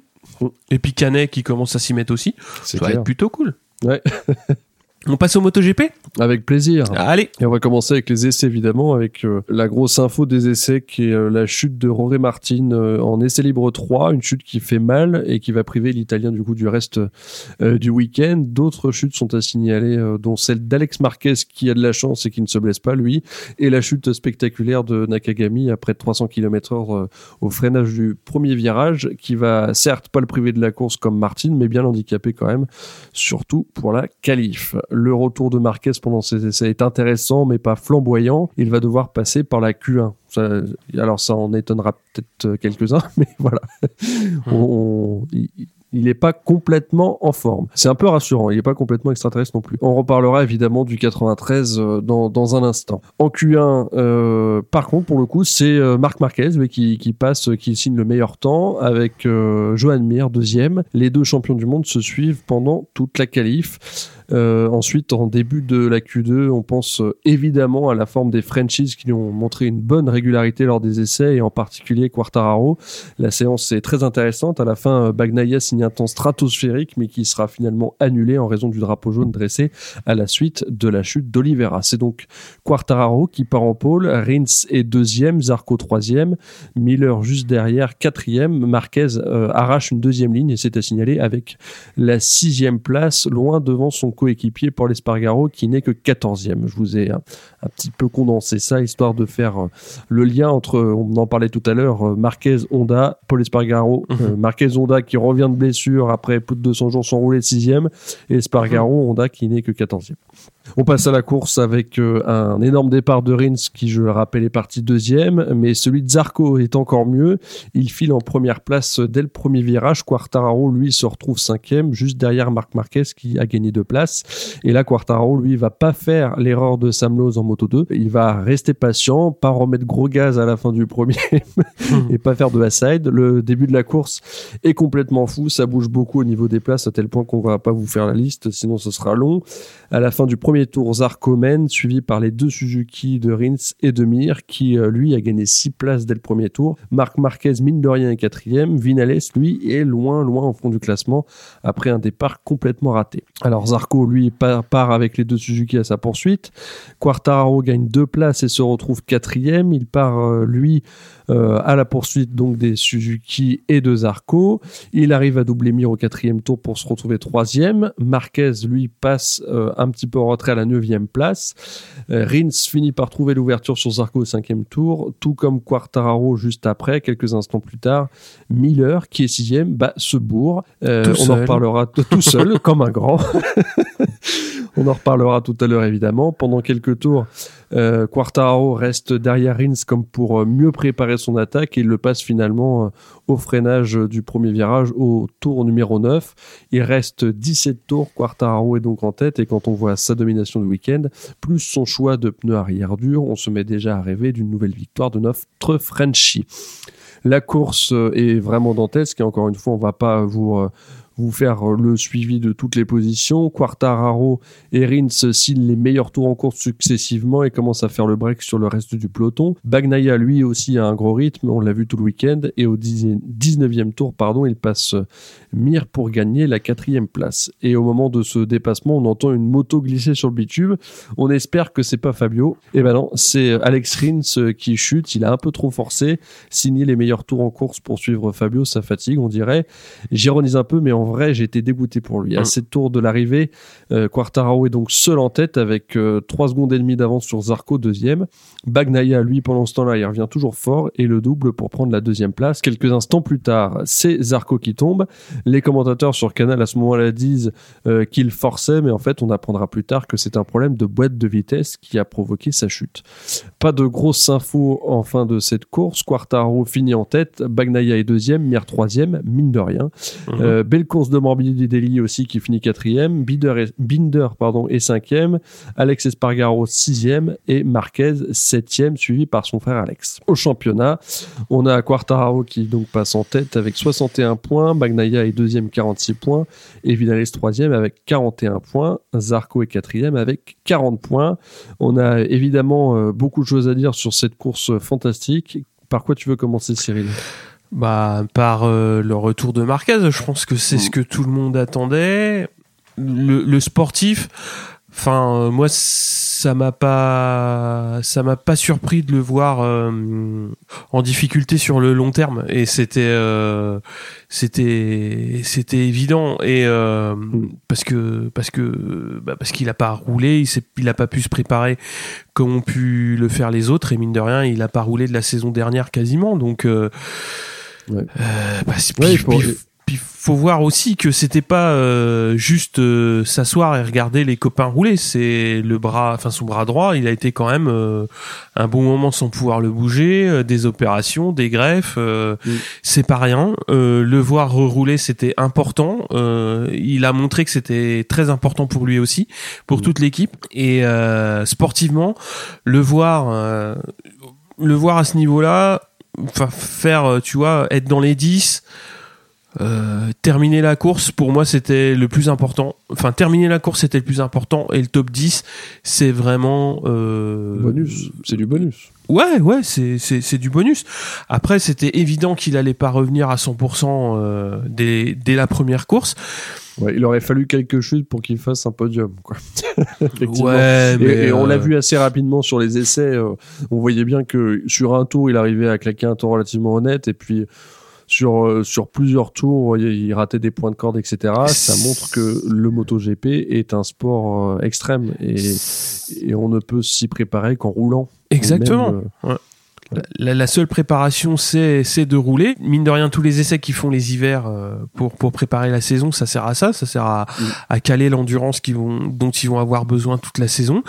Speaker 1: Et puis Canet qui commence à s'y mettre aussi, ça va être plutôt cool. Ouais. On passe au MotoGP
Speaker 2: Avec plaisir.
Speaker 1: Allez.
Speaker 2: Et on va commencer avec les essais évidemment, avec euh, la grosse info des essais qui est euh, la chute de Roré Martin euh, en essai libre 3, une chute qui fait mal et qui va priver l'Italien du coup du reste du week-end. D'autres chutes sont à signaler, dont celle d'Alex Marquez qui a de la chance et qui ne se blesse pas lui, et la chute spectaculaire de Nakagami après 300 km heure au freinage du premier virage, qui va certes pas le priver de la course comme Martin, mais bien l'handicaper quand même, surtout pour la qualif. Le retour de Marquez pendant ces essais est intéressant, mais pas flamboyant. Il va devoir passer par la Q1. alors ça en étonnera peut-être quelques-uns, mais voilà. on, il n'est pas complètement en forme. C'est un peu rassurant, il n'est pas complètement extraterrestre non plus. On reparlera évidemment du 93 euh, dans, dans un instant. En Q1, euh, par contre, pour le coup, c'est euh, Marc Marquez qui, qui passe, qui signe le meilleur temps avec euh, Johan Mir, deuxième. Les deux champions du monde se suivent pendant toute la qualif. Euh, ensuite, en début de la Q2, on pense euh, évidemment à la forme des Frenchies qui ont montré une bonne régularité lors des essais et en particulier Quartararo. La séance est très intéressante. À la fin, euh, Bagnaia signe un temps stratosphérique mais qui sera finalement annulé en raison du drapeau jaune dressé à la suite de la chute d'Olivera. C'est donc Quartararo qui part en pôle, Rins est deuxième, Zarco troisième, Miller juste derrière quatrième, Marquez arrache une deuxième ligne et c'est à signaler avec la sixième place loin devant son coéquipier Paul Espargaro qui n'est que 14e. Je vous ai un, petit peu condensé ça histoire de faire euh, le lien entre, on en parlait tout à l'heure, euh, Marquez, Honda, Paul Espargaro, mhm. Marquez, Honda qui revient de blessure après plus de 200 jours sans rouler 6e et Espargaro, mhm. Honda qui n'est que 14e. On passe à la course avec euh, un énorme départ de Rins qui, je le rappelle, est parti deuxième, mais celui de Zarco est encore mieux. Il file en première place dès le premier virage. Quartararo, lui, se retrouve cinquième, juste derrière Marc Marquez qui a gagné deux places. Et là, Quartararo, lui, va pas faire l'erreur de Sam Lowe en Moto 2. Il va rester patient, pas remettre gros gaz à la fin du premier et pas faire de la side. Le début de la course est complètement fou. Ça bouge beaucoup au niveau des places à tel point qu'on va pas vous faire la liste, sinon ce sera long. À la fin du premier tour, Zarco mène, suivi par les deux Suzuki de Rins et de Mir, qui euh, lui a gagné 6 places dès le premier tour. Marc Marquez, mine de rien, est quatrième. Vinales, lui, est loin, loin au fond du classement après un départ complètement raté. Alors Zarco, lui, part avec les deux Suzuki à sa poursuite. Quartararo gagne deux places et se retrouve quatrième. Il part, euh, lui, euh, à la poursuite donc des Suzuki et de Zarco. Il arrive à doubler Mir au quatrième tour pour se retrouver troisième. Marquez, lui, passe un petit peu retrait à la neuvième place. Euh, Rins finit par trouver l'ouverture sur Zarco au cinquième tour, tout comme Quartararo juste après, quelques instants plus tard. Miller, qui est sixième, bah, se bourre. on en reparlera tout seul, comme un grand. on en reparlera tout à l'heure évidemment. Pendant quelques tours, euh, Quartaro reste derrière Rins comme pour euh, mieux préparer son attaque il le passe finalement euh, au freinage du premier virage au tour numéro 9. Il reste 17 tours, Quartaro est donc en tête et quand on voit sa domination du week-end, plus son choix de pneus arrière dur, on se met déjà à rêver d'une nouvelle victoire de notre Frenchie. La course est vraiment dantesque et encore une fois, on va pas vous vous faire euh, le suivi de toutes les positions. Quartararo et Rins signent les meilleurs tours en course successivement et commencent à faire le break sur le reste du peloton. Bagnaia, lui aussi, a un gros rythme, on l'a vu tout le week-end, et au 19e tour, pardon, il passe Mir pour gagner la quatrième place. Et au moment de ce dépassement, on entend une moto glisser sur le bitume. On espère que c'est pas Fabio. Et ben non, c'est Alex Rins qui chute. Il a un peu trop forcé. Signer les meilleurs tours en course pour suivre Fabio, ça fatigue, on dirait. J'ironise un peu, mais en vrai, j'ai été dégoûté pour lui. À mm. cette tour de l'arrivée, euh, Quartararo est donc seul en tête avec 3 euh, secondes et demie d'avance sur Zarco, deuxième. Bagnaia, lui, pendant ce temps-là, il revient toujours fort et le double pour prendre la deuxième place. Quelques instants plus tard, c'est Zarco qui tombe. Les commentateurs sur Canal à ce moment-là disent euh, qu'il forçait, mais en fait, on apprendra plus tard que c'est un problème de boîte de vitesse qui a provoqué sa chute. Pas de grosses infos en fin de cette course. Quartaro finit en tête, Bagnaia est deuxième, Mir troisième, mine de rien. Euh, belle course de Morbidelli Deli aussi qui finit quatrième, Binder, Binder pardon, est cinquième, Alex Espargaro sixième et Marquez septième, suivi par son frère Alex. Au championnat, on a Quartararo qui donc passe en tête avec 61 points, Bagnaia est deuxième 46 points et Vinales troisième avec 41 points. Zarco est quatrième avec 40 points. On a évidemment euh, beaucoup de choses à dire sur cette course fantastique. Par quoi tu veux commencer Cyril?
Speaker 1: Bah, par euh, le retour de Marquez, je pense que c'est ce que tout le monde attendait. le sportif, Enfin, euh, moi, ça m'a pas, ça m'a pas surpris de le voir euh, en difficulté sur le long terme. Et c'était, euh, c'était, c'était évident. Et parce que, parce que, bah, parce qu'il a pas roulé, il, il a pas pu se préparer comme ont pu le faire les autres. Et mine de rien, il a pas roulé de la saison dernière quasiment. Donc, ouais. bah, puis faut voir aussi que c'était pas euh, juste euh, s'asseoir et regarder les copains rouler. C'est le bras, enfin son bras droit, il a été quand même euh, un bon moment sans pouvoir le bouger, des opérations, des greffes, c'est pas rien. le voir rouler, c'était important. il a montré que c'était très important pour lui aussi, pour toute l'équipe. Et sportivement, le voir, le voir à ce niveau-là, enfin faire, tu vois, être dans les 10 euh, terminer la course, pour moi, c'était le plus important. Enfin, terminer la course, c'était le plus important. Et le top 10, c'est vraiment...
Speaker 2: Euh... Bonus. C'est du bonus.
Speaker 1: Ouais, ouais, c'est, c'est, c'est du bonus. Après, c'était évident qu'il allait pas revenir à 100% euh, dès, dès la première course.
Speaker 2: Ouais, il aurait fallu quelque chose pour qu'il fasse un podium, quoi.
Speaker 1: ouais,
Speaker 2: mais et, on l'a euh, vu assez rapidement sur les essais. Euh, on voyait bien que sur un tour, il arrivait à claquer un temps relativement honnête, et puis sur sur plusieurs tours, il ratait des points de corde, etc. Ça montre que le MotoGP est un sport extrême et, et on ne peut s'y préparer qu'en roulant.
Speaker 1: Exactement. ouais. La, seule préparation, c'est de rouler. Mine de rien, tous les essais qu'ils font les hivers euh, pour pour préparer la saison, ça sert à ça. Ça sert à, mm. à caler l'endurance vont dont ils vont avoir besoin toute la saison.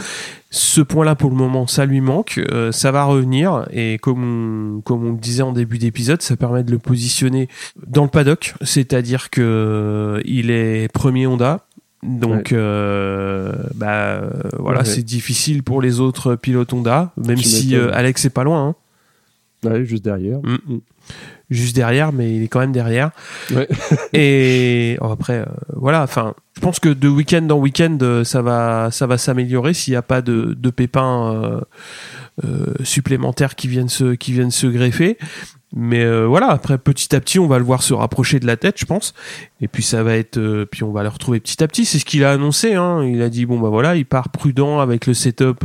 Speaker 1: Ce point-là, pour le moment, ça lui manque. Euh, ça va revenir et comme on, comme on le disait en début d'épisode, ça permet de le positionner dans le paddock. C'est-à-dire que euh, il est premier Honda, donc, euh, bah voilà, c'est difficile pour les autres pilotes Honda, même si Alex est pas loin. Hein
Speaker 2: juste derrière. Mm.
Speaker 1: Mm. Juste derrière, mais il est quand même derrière. et oh, après, euh, voilà. Enfin, je pense que de week-end en week-end, euh, ça va, ça va s'améliorer s'il n'y a pas de, de pépins euh, supplémentaires qui viennent se, qui viennent se greffer. Mais voilà, après petit à petit, on va le voir se rapprocher de la tête, je pense. Et puis ça va être, puis on va le retrouver petit à petit. C'est ce qu'il a annoncé. Hein. Il a dit bon bah voilà, il part prudent avec le setup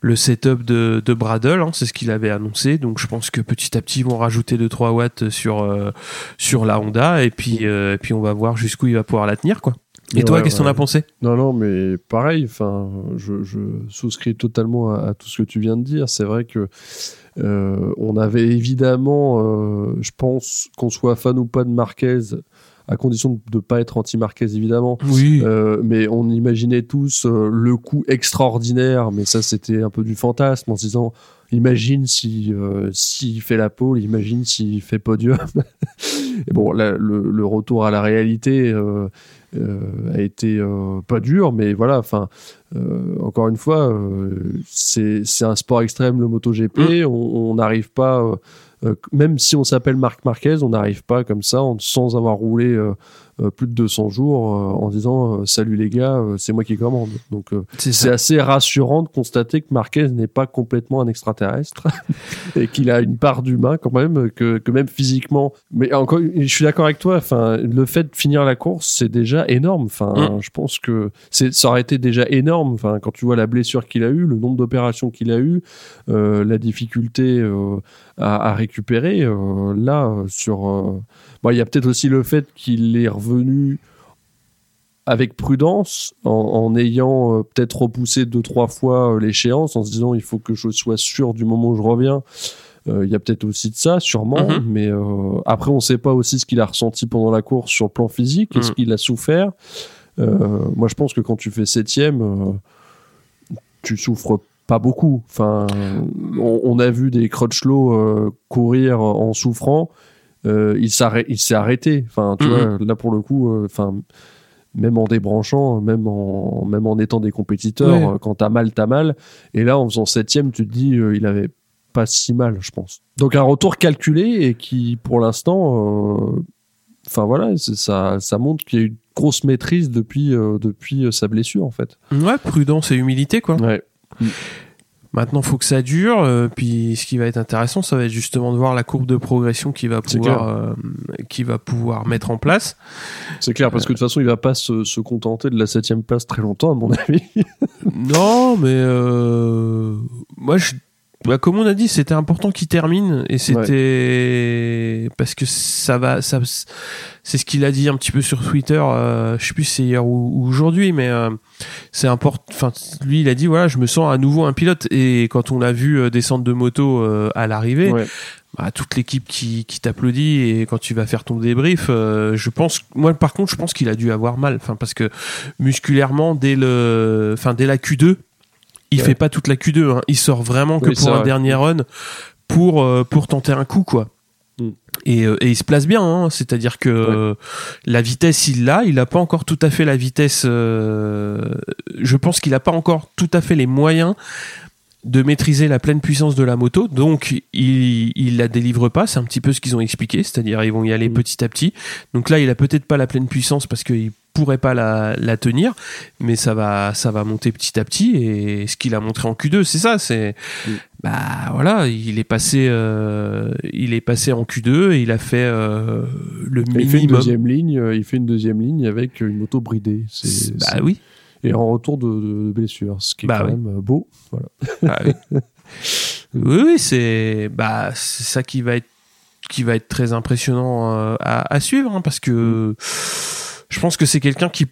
Speaker 1: le setup de, de Bradle, hein, c'est ce qu'il avait annoncé. Donc je pense que petit à petit ils vont rajouter 2-3 watts sur euh, sur la Honda et puis euh, puis on va voir jusqu'où il va pouvoir la tenir quoi. Et toi, qu'est-ce qu'on a pensé?
Speaker 2: Non, non, mais pareil. Enfin, je, je, souscris totalement à, tout ce que tu viens de dire. C'est vrai que euh, on avait évidemment, je pense, qu'on soit fan ou pas de Marquez, à condition de ne pas être anti-Marquez évidemment.
Speaker 1: Oui.
Speaker 2: Euh, mais on imaginait tous euh, le coup extraordinaire, mais ça c'était un peu du fantasme en se disant imagine si euh, s'il fait la pole, imagine s'il fait podium. Et bon, le, le, retour à la réalité a été pas dur, mais voilà, enfin. encore une fois, c'est un sport extrême le MotoGP. Mm. On n'arrive pas euh, même si on s'appelle Marc Marquez, on n'arrive pas comme ça sans avoir roulé euh, euh, plus de 200 jours en disant salut les gars, c'est moi qui commande. Donc c'est assez rassurant de constater que Marquez n'est pas complètement un extraterrestre et qu'il a une part d'humain quand même, que, que même physiquement. Mais encore, je suis d'accord avec toi. Enfin, le fait de finir la course, c'est déjà énorme. Enfin, mm. je pense que ça aurait été déjà énorme. Enfin, quand tu vois la blessure qu'il a eu, le nombre d'opérations qu'il a eu, la difficulté à, récupérer. Euh, là, euh, sur. Euh, il y a peut-être aussi le fait qu'il est revenu avec prudence, en, ayant peut-être repoussé deux, trois fois l'échéance, en se disant il faut que je sois sûr du moment où je reviens. Il y a peut-être aussi de ça, sûrement, mhm. mais après on ne sait pas aussi ce qu'il a ressenti pendant la course sur le plan physique, est-ce mhm. qu'il a souffert. moi je pense que quand tu fais septième, tu souffres pas beaucoup. Enfin, on, a vu des Crutchlow euh, courir en souffrant. Euh, il s'est arrêté. Enfin, tu vois, là pour le coup, euh, enfin, même en débranchant, même en même en étant des compétiteurs, quand t'as mal, t'as mal. Et là, en faisant septième, tu te dis, il avait pas si mal, je pense. Donc un retour calculé et qui, pour l'instant, enfin voilà, ça, ça montre qu'il y a eu une grosse maîtrise depuis, depuis sa blessure en fait.
Speaker 1: Ouais, prudence et humilité quoi.
Speaker 2: Ouais.
Speaker 1: Maintenant, faut que ça dure. Euh, puis, ce qui va être intéressant, ça va être justement de voir la courbe de progression qui va pouvoir, euh, qui va pouvoir mettre en place.
Speaker 2: C'est clair, parce que de toute façon, il va pas se, se contenter de la septième place très longtemps, à mon avis.
Speaker 1: non, mais euh, moi, je bah, comme on a dit, c'était important qu'il termine et c'était parce que ça va, ça, c'est ce qu'il a dit un petit peu sur Twitter. Euh, je sais plus si c'est hier ou, aujourd'hui, mais euh, c'est important. Enfin, lui, il a dit voilà, je me sens à nouveau un pilote. Et quand on l'a vu euh, descendre de moto euh, à l'arrivée, bah, toute l'équipe qui, qui t'applaudit et quand tu vas faire ton débrief, je pense, moi par contre, je pense qu'il a dû avoir mal. Enfin, parce que musculairement, dès le, enfin dès la Q2 il fait pas toute la Q2, hein. il sort vraiment que pour un dernier run pour euh, pour tenter un coup quoi. Mm. Et, euh, et, il se place bien, hein. c'est-à-dire que la vitesse il l'a, il a pas encore tout à fait la vitesse. Euh, je pense qu'il a pas encore tout à fait les moyens de maîtriser la pleine puissance de la moto, donc il, il la délivre pas. C'est un petit peu ce qu'ils ont expliqué, c'est-à-dire ils vont y aller mm. petit à petit. Donc là, il a peut-être pas la pleine puissance parce qu'il pourrait pas la, la, tenir, mais ça va, ça va monter petit à petit. Et ce qu'il a montré en Q2, c'est ça. C'est mm. bah voilà, il est passé, euh, il est passé en Q2 et il a fait euh, le minimum.
Speaker 2: Il fait une deuxième ligne. Euh, il fait une deuxième ligne avec une moto bridée.
Speaker 1: Bah oui.
Speaker 2: Et en retour de, de, blessure, ce qui est bah quand même beau. Voilà.
Speaker 1: Ah oui, oui, oui c'est bah c'est ça qui va être qui va être très impressionnant à, suivre, hein, parce que je pense que c'est quelqu'un qui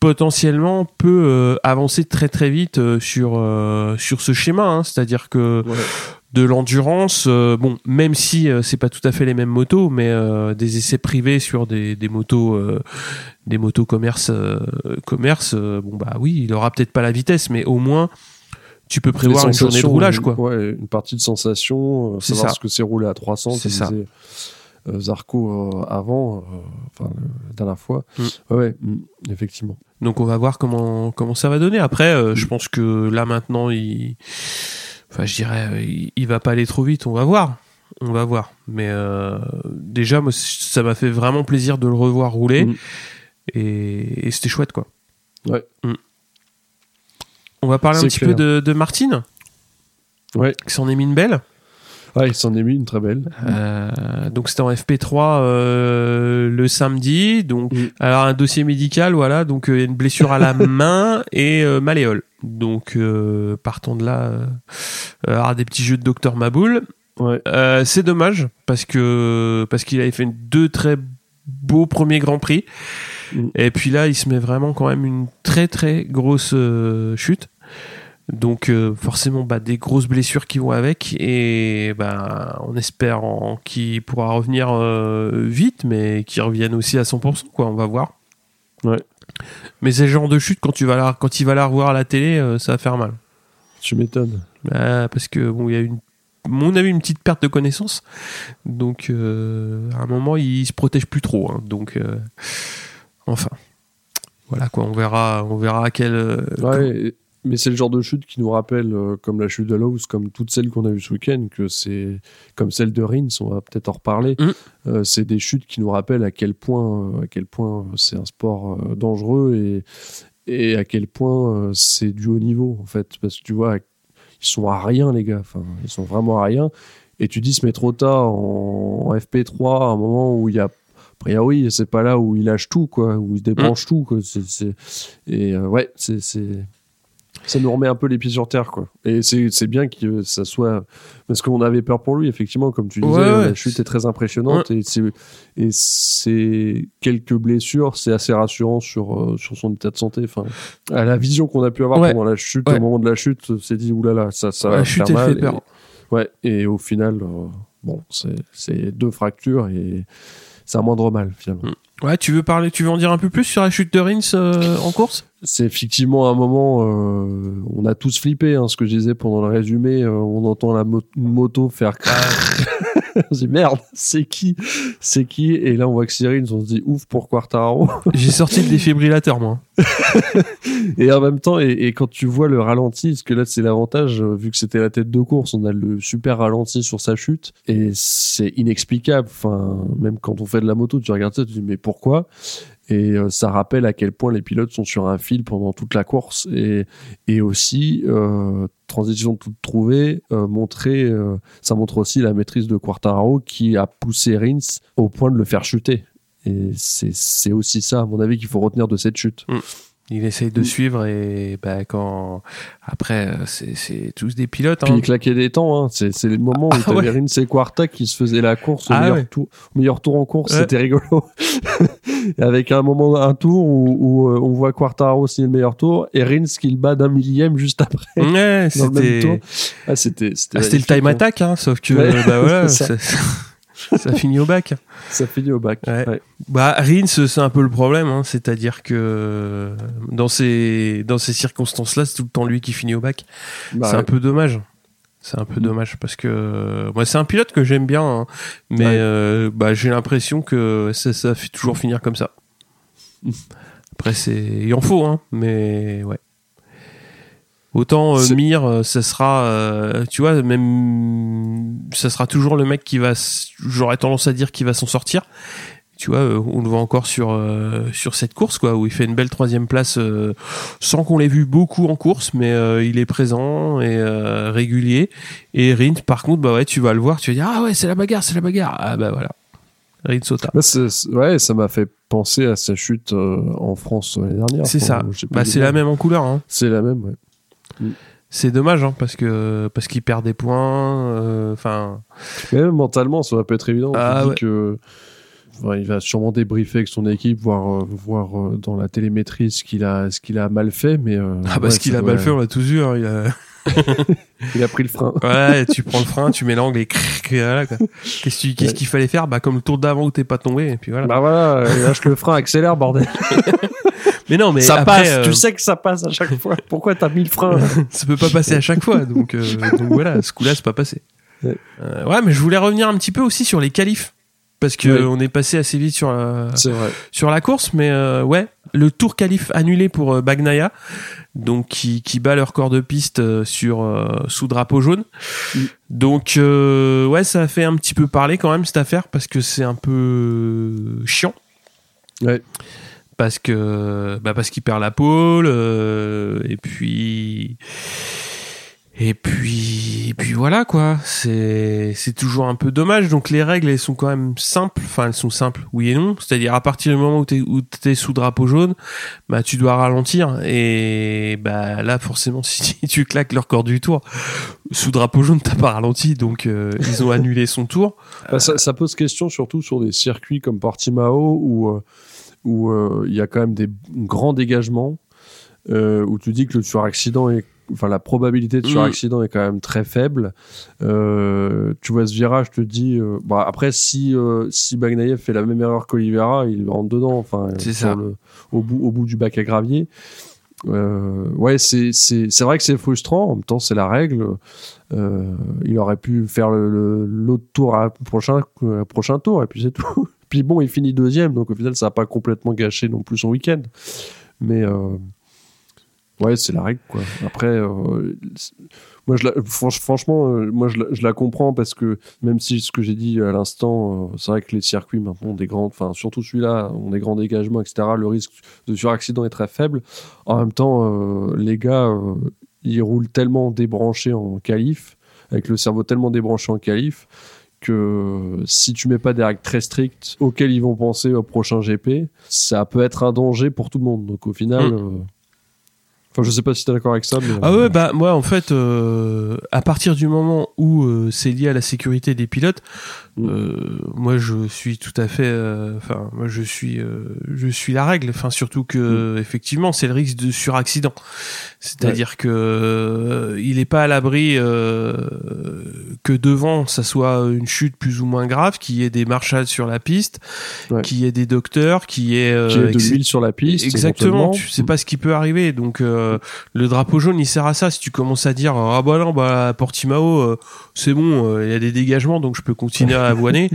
Speaker 1: potentiellement peut avancer très très vite sur sur ce schéma hein. c'est-à-dire que de l'endurance. Euh, bon, même si euh, c'est pas tout à fait les mêmes motos, mais euh, des essais privés sur des, des motos, des motos commerce, commerce. bon bah oui, il aura peut-être pas la vitesse, mais au moins tu peux prévoir une journée de roulage, quoi.
Speaker 2: Ouais, une partie de sensation, savoir ça. ce que c'est roulé à 300. C'est ça. Zarco avant, enfin la dernière fois. Mm. Ouais, mm, effectivement.
Speaker 1: Donc on va voir comment comment ça va donner. Après, je pense que là maintenant il Enfin, je dirais, euh, il, va pas aller trop vite. On va voir. On va voir. Mais euh, déjà, moi, ça m'a fait vraiment plaisir de le revoir rouler. Mm. Et, c'était chouette, quoi.
Speaker 2: Ouais.
Speaker 1: On va parler un petit peu de, de Martine.
Speaker 2: Ouais.
Speaker 1: Qui s'en est mis une belle.
Speaker 2: Ouais, il s'en est mis une très belle.
Speaker 1: Euh, donc c'était en FP3 euh, le samedi. Donc mm. alors un dossier médical, voilà. Donc euh, une blessure à la main et euh, malléole. Donc euh, partons de là, euh, des petits jeux de Docteur Maboul.
Speaker 2: Ouais.
Speaker 1: c'est dommage parce que parce qu'il avait fait deux très beaux premiers grands prix. Mm. Et puis là, il se met vraiment quand même une très très grosse chute. Donc euh, forcément bah, des grosses blessures qui vont avec et bah, on espère qu'il pourra revenir euh, vite mais qu'il revienne aussi à 100% quoi, on va voir.
Speaker 2: Ouais.
Speaker 1: Mais le genre de chute quand tu vas la, quand il va la revoir à la télé, euh, ça va faire mal.
Speaker 2: Tu m'étonnes.
Speaker 1: Bah, parce que bon, il y a une on une petite perte de connaissance, donc à un moment il se protège plus trop, hein. donc enfin voilà quoi, on verra, on verra à quel.
Speaker 2: Ouais, mais c'est le genre de chute qui nous rappelle, euh, comme la chute de Lowe's, comme toutes celles qu'on a vues ce week-end, que c'est comme celle de Rins, on va peut-être en reparler. Mm. Euh, c'est des chutes qui nous rappellent à quel point, euh, à quel point c'est un sport dangereux et, et à quel point c'est du haut niveau, en fait. Parce que tu vois, ils sont à rien, les gars. Enfin, ils sont vraiment à rien. Et tu dis se mettre au tas en, FP3 à un moment où il y a a priori, c'est pas là où il lâche tout, quoi, où il débranche mm. tout, quoi. Et ouais, c'est, ça nous remet un peu les pieds sur terre, quoi. Et c'est bien que ça soit. Parce qu'on avait peur pour lui, effectivement, comme tu disais, la chute est très impressionnante et c'est quelques blessures, c'est assez rassurant sur, euh, sur son état de santé. Enfin, à la vision qu'on a pu avoir pendant la chute, au moment de la chute, c'est dit, oulala, ça, ça va faire mal. Fait peur. ouais, et au final, euh, bon, c'est deux fractures et c'est un moindre mal, finalement.
Speaker 1: Mm. Ouais, tu veux parler, tu veux en dire un peu plus sur la chute de Rins euh, en course?
Speaker 2: C'est effectivement un moment, euh, on a tous flippé, hein, ce que je disais pendant le résumé, euh, on entend la moto faire on se dit merde, c'est qui C'est qui? Et là on voit que Cyril, on se dit ouf pour Quartaro.
Speaker 1: J'ai sorti le défibrillateur moi.
Speaker 2: et en même temps, et, quand tu vois le ralenti, parce que là c'est l'avantage, vu que c'était la tête de course, on a le super ralenti sur sa chute, et c'est inexplicable. Enfin, même quand on fait de la moto, tu regardes ça, tu te dis mais pourquoi. Et euh, ça rappelle à quel point les pilotes sont sur un fil pendant toute la course et, aussi euh, transition toute trouvée euh, montrer ça montre aussi la maîtrise de Quartararo qui a poussé Rins au point de le faire chuter. Et c'est aussi ça à mon avis qu'il faut retenir de cette chute. Mm.
Speaker 1: Il essaye de mm. suivre et bah, quand après c'est tous des pilotes.
Speaker 2: Puis hein. il claquait des temps. Hein. C'est le moment où ah, t'avais ouais. et Quarta qui se faisait la course au, ah meilleur, tour, meilleur tour en course. C'était rigolo. Avec un moment un tour où, où euh, on voit Quartaro signer le meilleur tour et Rins qui le bat d'un millième juste après.
Speaker 1: Ouais, c'était.
Speaker 2: Ah, c'était
Speaker 1: ah, le time hein. attack, hein, sauf que bah voilà. Ça finit au bac.
Speaker 2: Ça finit au bac. Ouais.
Speaker 1: Bah, Rins, c'est un peu le problème, hein. c'est-à-dire que dans ces, dans ces circonstances-là, c'est tout le temps lui qui finit au bac. Bah c'est un peu dommage. C'est un peu mm. dommage parce que moi, c'est un pilote que j'aime bien, hein. mais euh, bah, j'ai l'impression que ça, ça fait toujours finir comme ça. Après, c'est, il en faut, hein, mais ouais. Autant euh, Mir, euh, ça sera, euh, tu vois, même, ça sera toujours le mec qui va, j'aurais tendance à dire qu'il va s'en sortir. Tu vois, on le voit encore sur sur cette course, quoi, où il fait une belle troisième place, sans qu'on l'ait vu beaucoup en course, mais il est présent et régulier. Et Rint, par contre, bah ouais, tu vas le voir, tu vas dire ah ouais, c'est la bagarre, c'est la bagarre. Ah bah voilà, Rint Sota.
Speaker 2: ouais, ça m'a fait penser à sa chute en France l'année dernière.
Speaker 1: C'est ça. Bah c'est la même en couleur. Hein.
Speaker 2: C'est la même, ouais.
Speaker 1: C'est dommage hein, parce que parce qu'il perd des points enfin
Speaker 2: même mentalement ça va pas être évident ah, que il va sûrement débriefer avec son équipe, voir, voir dans la télémétrie ce qu'il a, ce qu'il a mal fait. Mais
Speaker 1: ah bah ce qu'il a mal fait, on l'a tous vu. Hein, il a...
Speaker 2: il a pris le frein.
Speaker 1: Ouais, tu prends le frein, tu mets l'angle et voilà, Qu'est-ce qu'il qu fallait faire? Bah comme le tour d'avant où t'es pas tombé et puis voilà.
Speaker 2: Bah voilà, lâche le frein, accélère bordel.
Speaker 1: mais non, mais
Speaker 2: ça passe. Tu euh, sais que ça passe à chaque fois. Pourquoi t'as mis le frein
Speaker 1: Ça peut pas passer à chaque fois, donc, euh, donc voilà, ce coup-là c'est pas passé. Ouais. Euh, ouais, mais je voulais revenir un petit peu aussi sur les qualifs parce que on est passé assez vite sur la, sur la course, mais euh, ouais, le tour qualif annulé pour euh, Bagnaia, donc qui, qui bat leur corps de piste euh, sur sous drapeau jaune. Mm. Donc ouais, ça a fait un petit peu parler quand même cette affaire parce que c'est un peu chiant.
Speaker 2: Ouais.
Speaker 1: Parce que bah parce qu'il perd la pole et puis et puis, et puis voilà quoi. C'est, c'est toujours un peu dommage. Donc les règles, elles sont quand même simples. Enfin, elles sont simples, oui et non. C'est-à-dire à partir du moment où t'es, où t'es sous drapeau jaune, bah tu dois ralentir. Et bah là, forcément, si tu claques leur corps du tour, sous drapeau jaune, t'as pas ralenti. Donc euh, ils ont annulé son tour.
Speaker 2: Bah, ça, ça, pose question surtout sur des circuits comme Portimao où euh, où euh, il y a quand même des grands dégagements. où tu dis que le suraccident est enfin la probabilité de mm. suraccident est quand même très faible. Euh, tu vois ce virage, je te dis, euh, bah après si euh, si Bagnayev fait la même erreur qu'Olivera, il rentre dedans, enfin au bout au bout du bac à gravier. ouais, c'est c'est c'est vrai que c'est frustrant. En même temps, c'est la règle. il aurait pu faire l'autre tour à prochain prochain tour et puis c'est tout. puis bon, il finit deuxième, donc au final, ça n'a pas complètement gâché non plus son week-end. Mais Ouais, c'est la règle, quoi. Après, euh, moi, je la, franchement, euh, moi, je la, je la, comprends parce que même si ce que j'ai dit à l'instant, euh, c'est vrai que les circuits maintenant ont des grandes, enfin, surtout celui-là, ont des grands dégagements, etc. Le risque de suraccident est très faible. En même temps, les gars, ils roulent tellement débranchés en qualif, avec le cerveau tellement débranché en qualif, que si tu mets pas des règles très strictes auxquelles ils vont penser au prochain GP, ça peut être un danger pour tout le monde. Donc au final. Mm. Enfin, je sais pas si tu es d'accord avec ça. Mais...
Speaker 1: Ah ouais, bah moi en fait, euh, à partir du moment où euh, c'est lié à la sécurité des pilotes. Euh, moi je suis tout à fait, euh, enfin moi je suis, euh, je suis la règle. Enfin surtout que mm. effectivement c'est le risque de suraccident, c'est-à-dire que il est pas à l'abri que devant ça soit une chute plus ou moins grave, qu'il y ait des marshals sur la piste, qu'il y ait des docteurs, qu'il y ait,
Speaker 2: qu'il y ait de l'huile sur la piste.
Speaker 1: Exactement, tu sais pas ce qui peut arriver, donc euh, le drapeau jaune il sert à ça. Si tu commences à dire ah bah non bah Portimao euh, c'est bon euh, il y a des dégagements donc je peux continuer à avoiner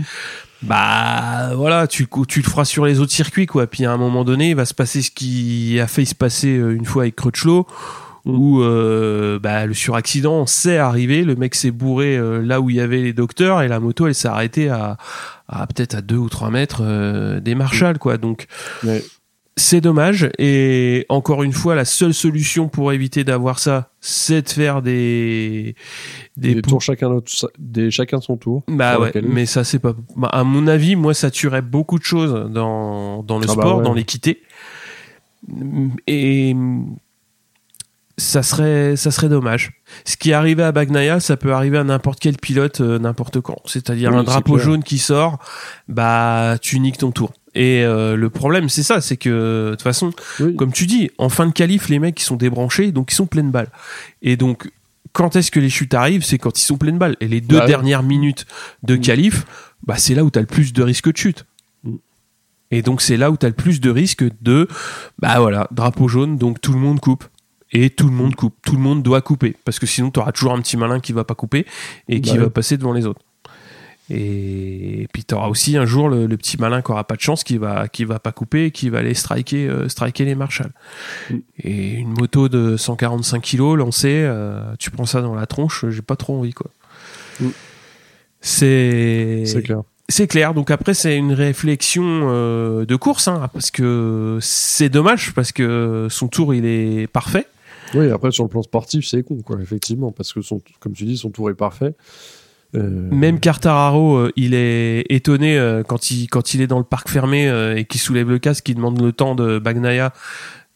Speaker 1: bah voilà tu tu le feras sur les autres circuits quoi. Puis à un moment donné il va se passer ce qui a fait se passer une fois avec Crutchlow où bah, le suraccident s'est arrivé, le mec s'est bourré là où il y avait les docteurs et la moto elle s'est arrêtée à, à peut-être à 2 ou 3 mètres des marshals quoi. Donc c'est dommage. Et encore une fois la seule solution pour éviter d'avoir ça c'est de faire des
Speaker 2: des, tours chacun des chacun son tour
Speaker 1: bah ouais mais ça c'est pas bah, à mon avis moi ça tuerait beaucoup de choses dans dans le ah bah sport dans l'équité. Et ça serait ça serait dommage. Ce qui est arrivé à Bagnaia ça peut arriver à n'importe quel pilote euh, n'importe quand. C'est-à-dire un drapeau jaune qui sort bah tu niques ton tour et euh, le problème, c'est ça, c'est que de toute façon, comme tu dis, en fin de qualif, les mecs ils sont débranchés, donc ils sont pleines balles. Et donc, quand est-ce que les chutes arrivent? C'est quand ils sont pleines balles. Et les deux bah dernières minutes de mm. qualif, bah c'est là où tu as le plus de risque de chute. Mm. Et donc c'est là où tu as le plus de risque de, bah voilà, drapeau jaune, donc tout le monde coupe. Et tout le monde coupe. Tout le monde doit couper. Parce que sinon, tu auras toujours un petit malin qui va pas couper et qui bah va passer devant les autres. Et, puis tu auras aussi un jour le, petit malin qui aura pas de chance, qui va qui va pas couper, qui va aller striker euh, striker les Marshall. Mm. Et une moto de 145 kg lancée, euh, tu prends ça dans la tronche, j'ai pas trop envie quoi. Mm. C'est
Speaker 2: c'est clair.
Speaker 1: C'est clair. Donc après c'est une réflexion euh, de course, hein, parce que c'est dommage parce que son tour il est parfait.
Speaker 2: Oui, après sur le plan sportif c'est con quoi, effectivement, parce que son, comme tu dis son tour est parfait.
Speaker 1: Euh, Même Cartararo, euh, il est étonné euh, quand il quand il est dans le parc fermé et qu'il soulève le casque, qu'il demande le temps de Bagnaia.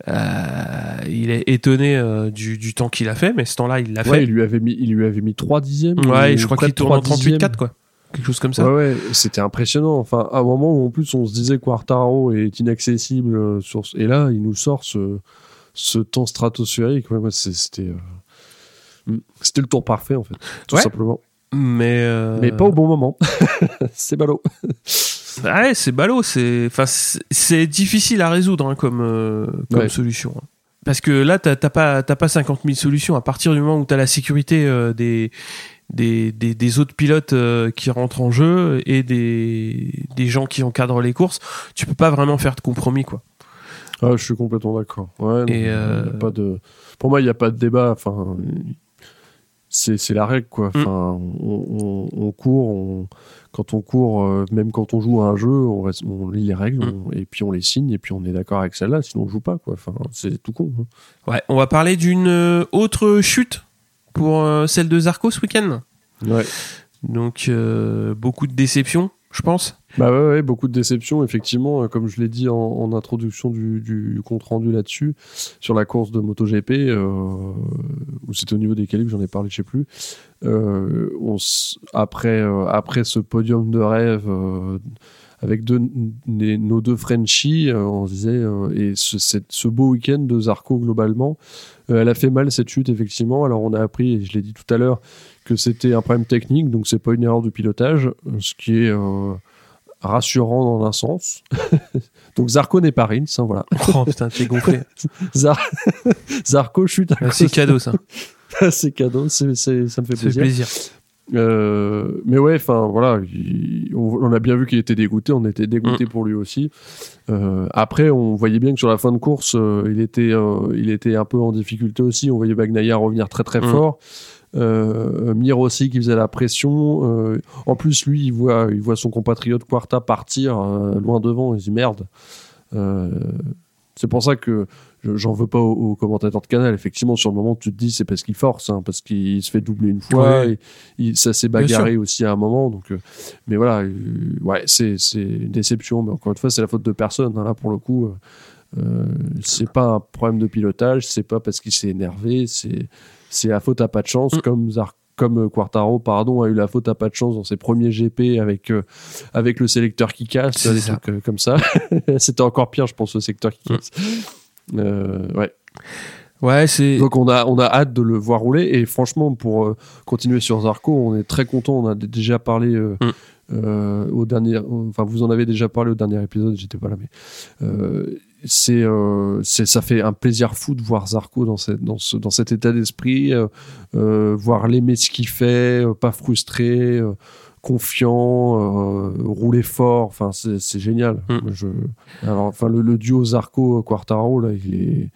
Speaker 1: il est étonné du, du, temps qu'il a fait, mais ce temps-là, il l'a
Speaker 2: ouais,
Speaker 1: fait.
Speaker 2: Il lui avait mis, il lui avait mis 3 dixièmes.
Speaker 1: Ouais, je crois qu'il tourne en 38-4, quoi. Quelque chose comme ça.
Speaker 2: Ouais, ouais c'était impressionnant. Enfin, à un moment où en plus on se disait Quartaro est inaccessible, sur... et là, il nous sort ce, ce temps stratosphérique. Ouais, c'était. C'était le tour parfait, en fait, tout simplement.
Speaker 1: Mais, euh,
Speaker 2: mais pas au bon moment. c'est ballot.
Speaker 1: ouais, c'est ballot. C'est, enfin, c'est difficile à résoudre hein, comme, euh, comme solution. Hein. Parce que là, t'as pas, pas 50 000 solutions. À partir du moment où tu as la sécurité euh, des, des, des, des, autres pilotes qui rentrent en jeu et des, des gens qui encadrent les courses, tu peux pas vraiment faire de compromis, quoi.
Speaker 2: Ah, je suis complètement d'accord. Ouais, et pas de... Pour moi, il n'y a pas de débat. Enfin, c'est la règle quoi. Mm. Enfin, on, court, quand on court, euh, même quand on joue à un jeu, on, on lit les règles mm. et puis on les signe et puis on est d'accord avec celle-là, sinon on joue pas quoi. Enfin, c'est tout con. Hein.
Speaker 1: Ouais, on va parler d'une euh, autre chute pour euh, celle de Zarco ce week-end.
Speaker 2: Ouais.
Speaker 1: Donc beaucoup de déceptions, je pense.
Speaker 2: Bah ouais, beaucoup de déceptions, effectivement, euh, comme je l'ai dit en, introduction du, compte rendu là-dessus, sur la course de MotoGP, euh, où c'était au niveau des qualifs, j'en ai parlé, je sais plus. Euh, après, euh, après ce podium de rêve, avec nos deux Frenchies, on disait, et ce beau week-end de Zarco globalement, elle a fait mal cette chute, effectivement. Alors on a appris, et je l'ai dit tout à l'heure, que c'était un problème technique, donc c'est pas une erreur de pilotage, ce qui est rassurant dans un sens. Donc Zarco n'est pas Rins, hein, voilà.
Speaker 1: Oh putain, t'es gonflé.
Speaker 2: Zarco chute
Speaker 1: à C'est cadeau ça.
Speaker 2: c'est cadeau, c'est, ça me fait plaisir.
Speaker 1: plaisir.
Speaker 2: Euh, mais ouais, enfin voilà, on, a bien vu qu'il était dégoûté, on était dégoûté mm. pour lui aussi. Euh, après, on voyait bien que sur la fin de course, euh, il était, il était un peu en difficulté aussi. On voyait Bagnaia revenir très très mm. fort. Euh, Mir aussi qui faisait la pression. Euh, en plus, lui, il voit, il voit son compatriote Quarta partir euh, loin devant. Il se dit merde. Euh, c'est pour ça que j'en veux pas aux, commentateurs de canal. Effectivement, sur le moment, tu te dis c'est parce qu'il force, hein, parce qu'il se fait doubler une fois. Et ça s'est bagarré aussi à un moment. Donc, mais voilà, ouais, c'est une déception. Mais encore une fois, c'est la faute de personne. Hein, là, pour le coup, c'est pas un problème de pilotage. C'est pas parce qu'il s'est énervé. C'est c'est la faute à pas de chance, mm. comme comme euh, Quartaro pardon a eu la faute à pas de chance dans ses premiers GP avec euh, avec le sélecteur qui casse des trucs euh, comme ça. C'était encore pire je pense le secteur qui casse. Mm. ouais.
Speaker 1: Ouais c'est
Speaker 2: donc on a on a hâte de le voir rouler. Et franchement pour continuer sur Zarco on est très content. On a déjà parlé mm. au dernier enfin vous en avez déjà parlé au dernier épisode. J'étais pas là mais c'est euh, ça fait un plaisir fou de voir Zarco dans, cette, dans, ce, dans cet état d'esprit, euh, euh, voir l'aimer ce qu'il fait, pas frustré, confiant, rouler fort. Enfin, c'est génial. Mm. Je, alors, enfin, le, le duo Zarco Quartaro là, il est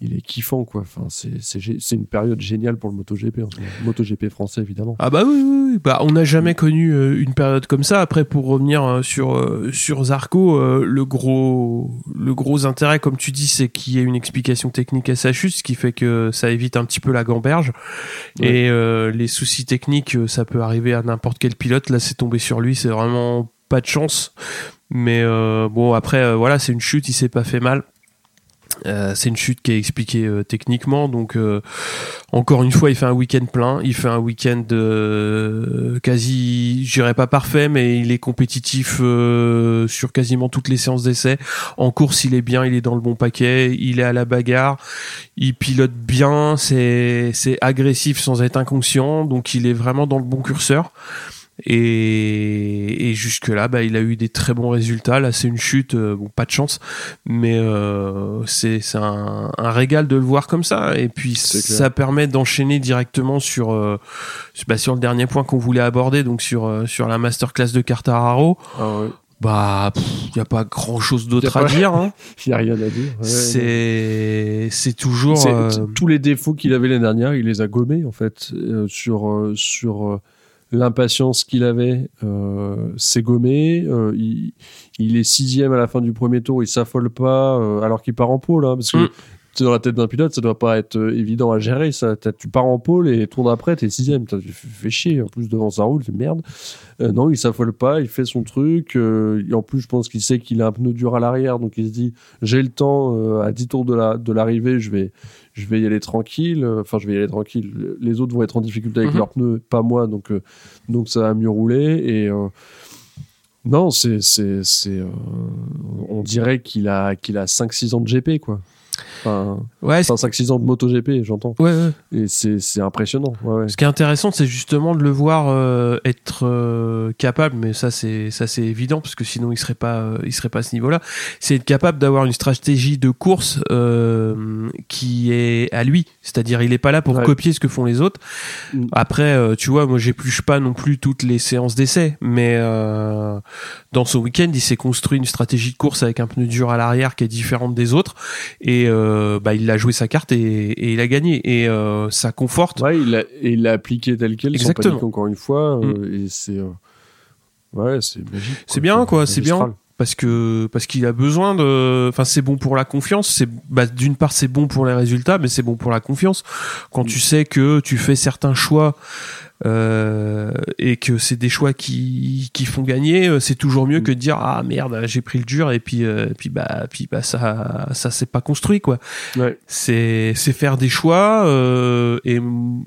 Speaker 2: il est kiffant quoi. Enfin, c'est une période géniale pour le MotoGP. MotoGP français évidemment.
Speaker 1: Ah bah oui, oui, oui. Bah, on n'a jamais connu euh, une période comme ça. Après, pour revenir euh, sur euh, sur Zarco, le gros le gros intérêt, comme tu dis, c'est qu'il y ait une explication technique à sa chute, ce qui fait que ça évite un petit peu la gamberge. Et les soucis techniques, ça peut arriver à n'importe quel pilote. Là, c'est tombé sur lui, c'est vraiment pas de chance. Mais bon, après, voilà, c'est une chute, il s'est pas fait mal. Euh, c'est une chute qui est expliquée euh, techniquement, donc euh, encore une fois, il fait un week-end plein, il fait un week-end quasi, je dirais pas parfait, mais il est compétitif sur quasiment toutes les séances d'essai. En course, il est bien, il est dans le bon paquet, il est à la bagarre, il pilote bien, c'est c'est agressif sans être inconscient, donc il est vraiment dans le bon curseur. Et, et jusque-là, bah, il a eu des très bons résultats. Là, c'est une chute, euh, bon, pas de chance, mais euh, c'est un, un, régal de le voir comme ça. Et puis, ça permet d'enchaîner directement sur, euh, bah, sur le dernier point qu'on voulait aborder, donc sur, euh, sur la masterclass de Cartararo.
Speaker 2: Ah ouais.
Speaker 1: Bah, il n'y a pas grand chose d'autre à dire. Hein.
Speaker 2: Il n'y a rien à dire.
Speaker 1: c'est, c'est toujours.
Speaker 2: Tous les défauts qu'il avait l'année dernière, il les a gommés, en fait, sur, sur l'impatience qu'il avait euh, s'est gommé. Euh, il, il, est sixième à la fin du premier tour, il s'affole pas, euh, alors qu'il part en pôle, hein, parce que mm. Dans la tête d'un pilote, ça doit pas être euh, évident à gérer. Ça, tu pars en pôle et tour d'après, t'es sixième. Tu fais chier. En plus, devant ça roule, c'est merde. Euh, non, il s'affole pas, il fait son truc. Euh, et en plus, je pense qu'il sait qu'il a un pneu dur à l'arrière, donc il se dit, j'ai le temps, à 10 tours de la de l'arrivée, je vais, je vais y aller tranquille. Enfin, je vais y aller tranquille. Les autres vont être en difficulté avec mhm. leurs pneus, pas moi, donc, donc ça va mieux rouler. Et non, c'est, c'est, c'est, on dirait qu'il a, qu'il a 5-6 ans de GP, quoi. Enfin, ouais, 5-6 ans de MotoGP, j'entends.
Speaker 1: Ouais, ouais.
Speaker 2: Et c'est impressionnant. Ouais.
Speaker 1: Ce qui est intéressant, c'est justement de le voir euh, être euh, capable, mais ça c'est ça c'est évident parce que sinon il serait pas euh, il serait pas à ce niveau-là. C'est être capable d'avoir une stratégie de course qui est à lui, c'est-à-dire il est pas là pour copier ce que font les autres. Mm. Après, tu vois, moi j'épluche pas non plus toutes les séances d'essai, mais dans son week-end, il s'est construit une stratégie de course avec un pneu dur à l'arrière qui est différente des autres et euh, bah, il a joué sa carte et, il a gagné. Et euh, ça conforte.
Speaker 2: Ouais, il l'a il appliqué tel quel, Exactement. encore une fois. Euh, mm. Et c'est ouais, c'est magique.
Speaker 1: C'est bien quoi, c'est bien parce que parce qu'il a besoin de enfin c'est bon pour la confiance c'est bah, d'une part c'est bon pour les résultats mais c'est bon pour la confiance quand mm. tu sais que tu fais certains choix euh, et que c'est des choix qui, qui font gagner, euh, c'est toujours mieux que de dire ah merde j'ai pris le dur et puis euh, puis bah puis bah ça ça s'est pas construit quoi.
Speaker 2: Ouais.
Speaker 1: C'est c'est faire des choix euh, et,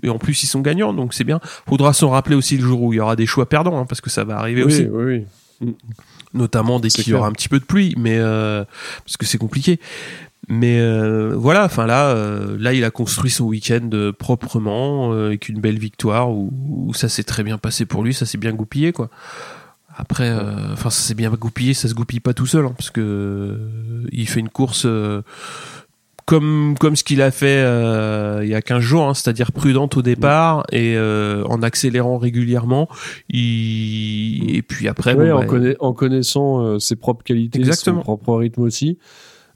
Speaker 1: et en plus ils sont gagnants donc c'est bien. Faudra s'en rappeler aussi le jour où il y aura des choix perdants hein, parce que ça va arriver
Speaker 2: oui,
Speaker 1: aussi.
Speaker 2: Oui oui.
Speaker 1: Notamment dès qu'il y aura un petit peu de pluie, mais parce que c'est compliqué. Mais euh, voilà, enfin là, euh, là, il a construit son week-end euh, proprement avec une belle victoire où, ça s'est très bien passé pour lui, ça s'est bien goupillé quoi. Après, enfin ça s'est bien goupillé, ça se goupille pas tout seul hein, parce que il fait une course comme comme ce qu'il a fait il y a 15 jours, hein, c'est-à-dire prudente au départ et en accélérant régulièrement. Il... Et puis après,
Speaker 2: bah, en, connaissant ses propres qualités, Exactement. son propre rythme aussi.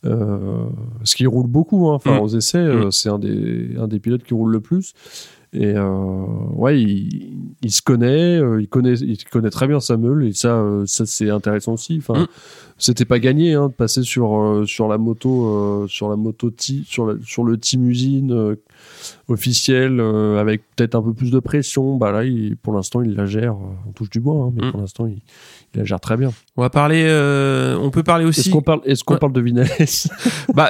Speaker 2: Euh, ce qui roule beaucoup, hein. enfin mm. aux essais, euh, mm. c'est un des, un des pilotes qui roule le plus. Et euh, ouais, il, il, se connaît, il connaît, il connaît très bien sa meule et ça, ça c'est intéressant aussi. Enfin, mm. c'était pas gagné hein, de passer sur sur la moto, sur la moto sur sur le team usine officiel avec peut-être un peu plus de pression. Bah là, pour l'instant, il la gère. On touche du bois, hein, mais pour l'instant, il, il la gère très bien.
Speaker 1: On va parler. Euh, on peut parler aussi.
Speaker 2: Est-ce qu'on parle, est-ce qu'on parle de Vinales?
Speaker 1: Bah,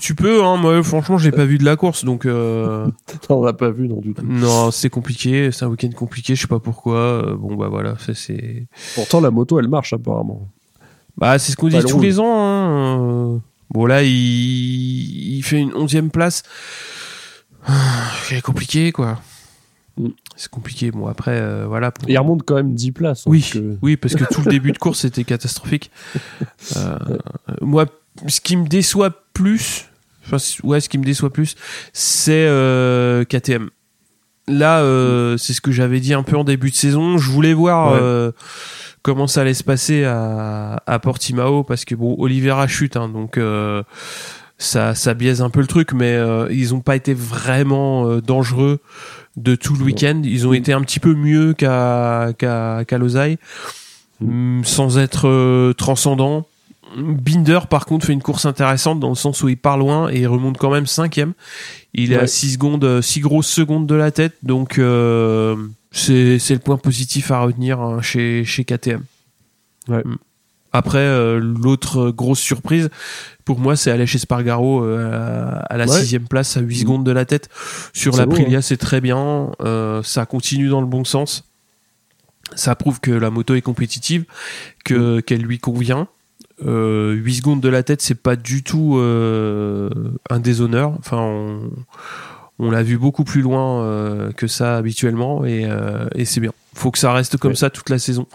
Speaker 1: tu peux. Hein, moi, franchement, je l'ai pas vu de la course, donc. Euh...
Speaker 2: on l'a pas vu non du tout.
Speaker 1: Non, c'est compliqué. C'est un week-end compliqué. Je sais pas pourquoi. Euh, bon, bah voilà, c'est.
Speaker 2: Pourtant, la moto, elle marche apparemment.
Speaker 1: Bah, c'est ce qu'on dit tous les ans. Hein. Bon là, il... il fait une onzième place. C'est compliqué, quoi. Mm. C'est compliqué. Bon, après, euh, voilà.
Speaker 2: Il remonte quand même 10 places.
Speaker 1: Hein, oui, oui, parce que tout le début de course était catastrophique. Euh, moi, ce qui me déçoit plus, enfin, ouais, ce qui me déçoit plus, c'est euh, KTM. Là, c'est ce que j'avais dit un peu en début de saison. Je voulais voir comment ça allait se passer à, à Portimao parce que bon, Oliveira chute, hein, donc ça, ça biaise un peu le truc, mais ils n'ont pas été vraiment dangereux de tout le week-end. Ils ont été un petit peu mieux qu'à qu'à Lausanne, mm. sans être euh, transcendant. Binder, par contre, fait une course intéressante dans le sens où il part loin et il remonte quand même cinquième. Il est à 6 secondes, 6 grosses secondes de la tête, donc euh, c'est le point positif à retenir hein, chez, chez KTM.
Speaker 2: Ouais. Mm.
Speaker 1: Après, euh, l'autre grosse surprise, pour moi, c'est Aleix Espargaro euh, à la sixième place, à 8 mmh. secondes de la tête. Sur la Prilia, hein. c'est très bien. Euh, ça continue dans le bon sens. Ça prouve que la moto est compétitive, que mmh. qu'elle lui convient. 8 secondes de la tête, c'est pas du tout un déshonneur. Enfin, on, on l'a vu beaucoup plus loin que ça habituellement et, et c'est bien. Faut que ça reste comme ça toute la saison.